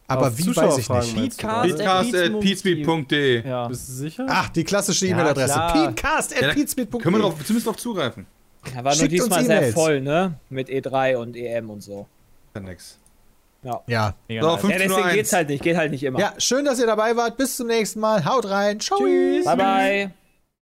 aber auf wie weiß ich nicht. meinst du Feedcast. gerade? Podcast at peatspeed.de. Ja. Bist du sicher? Ach, die klassische Ja, E-Mail-Adresse. Ja, da at peatspeed.de. Können wir drauf, zumindest drauf zugreifen. Ja, war nur Schickt uns diesmal sehr E-Mails. voll, ne? Mit E3 und EM und so. Ja, nix. Ja. Mega So, Ja, deswegen 15:01. geht's halt nicht, geht halt nicht immer. ja, schön, dass ihr dabei wart. Bis zum nächsten Mal. Haut rein. Ciao. Tschüss. Bye bye.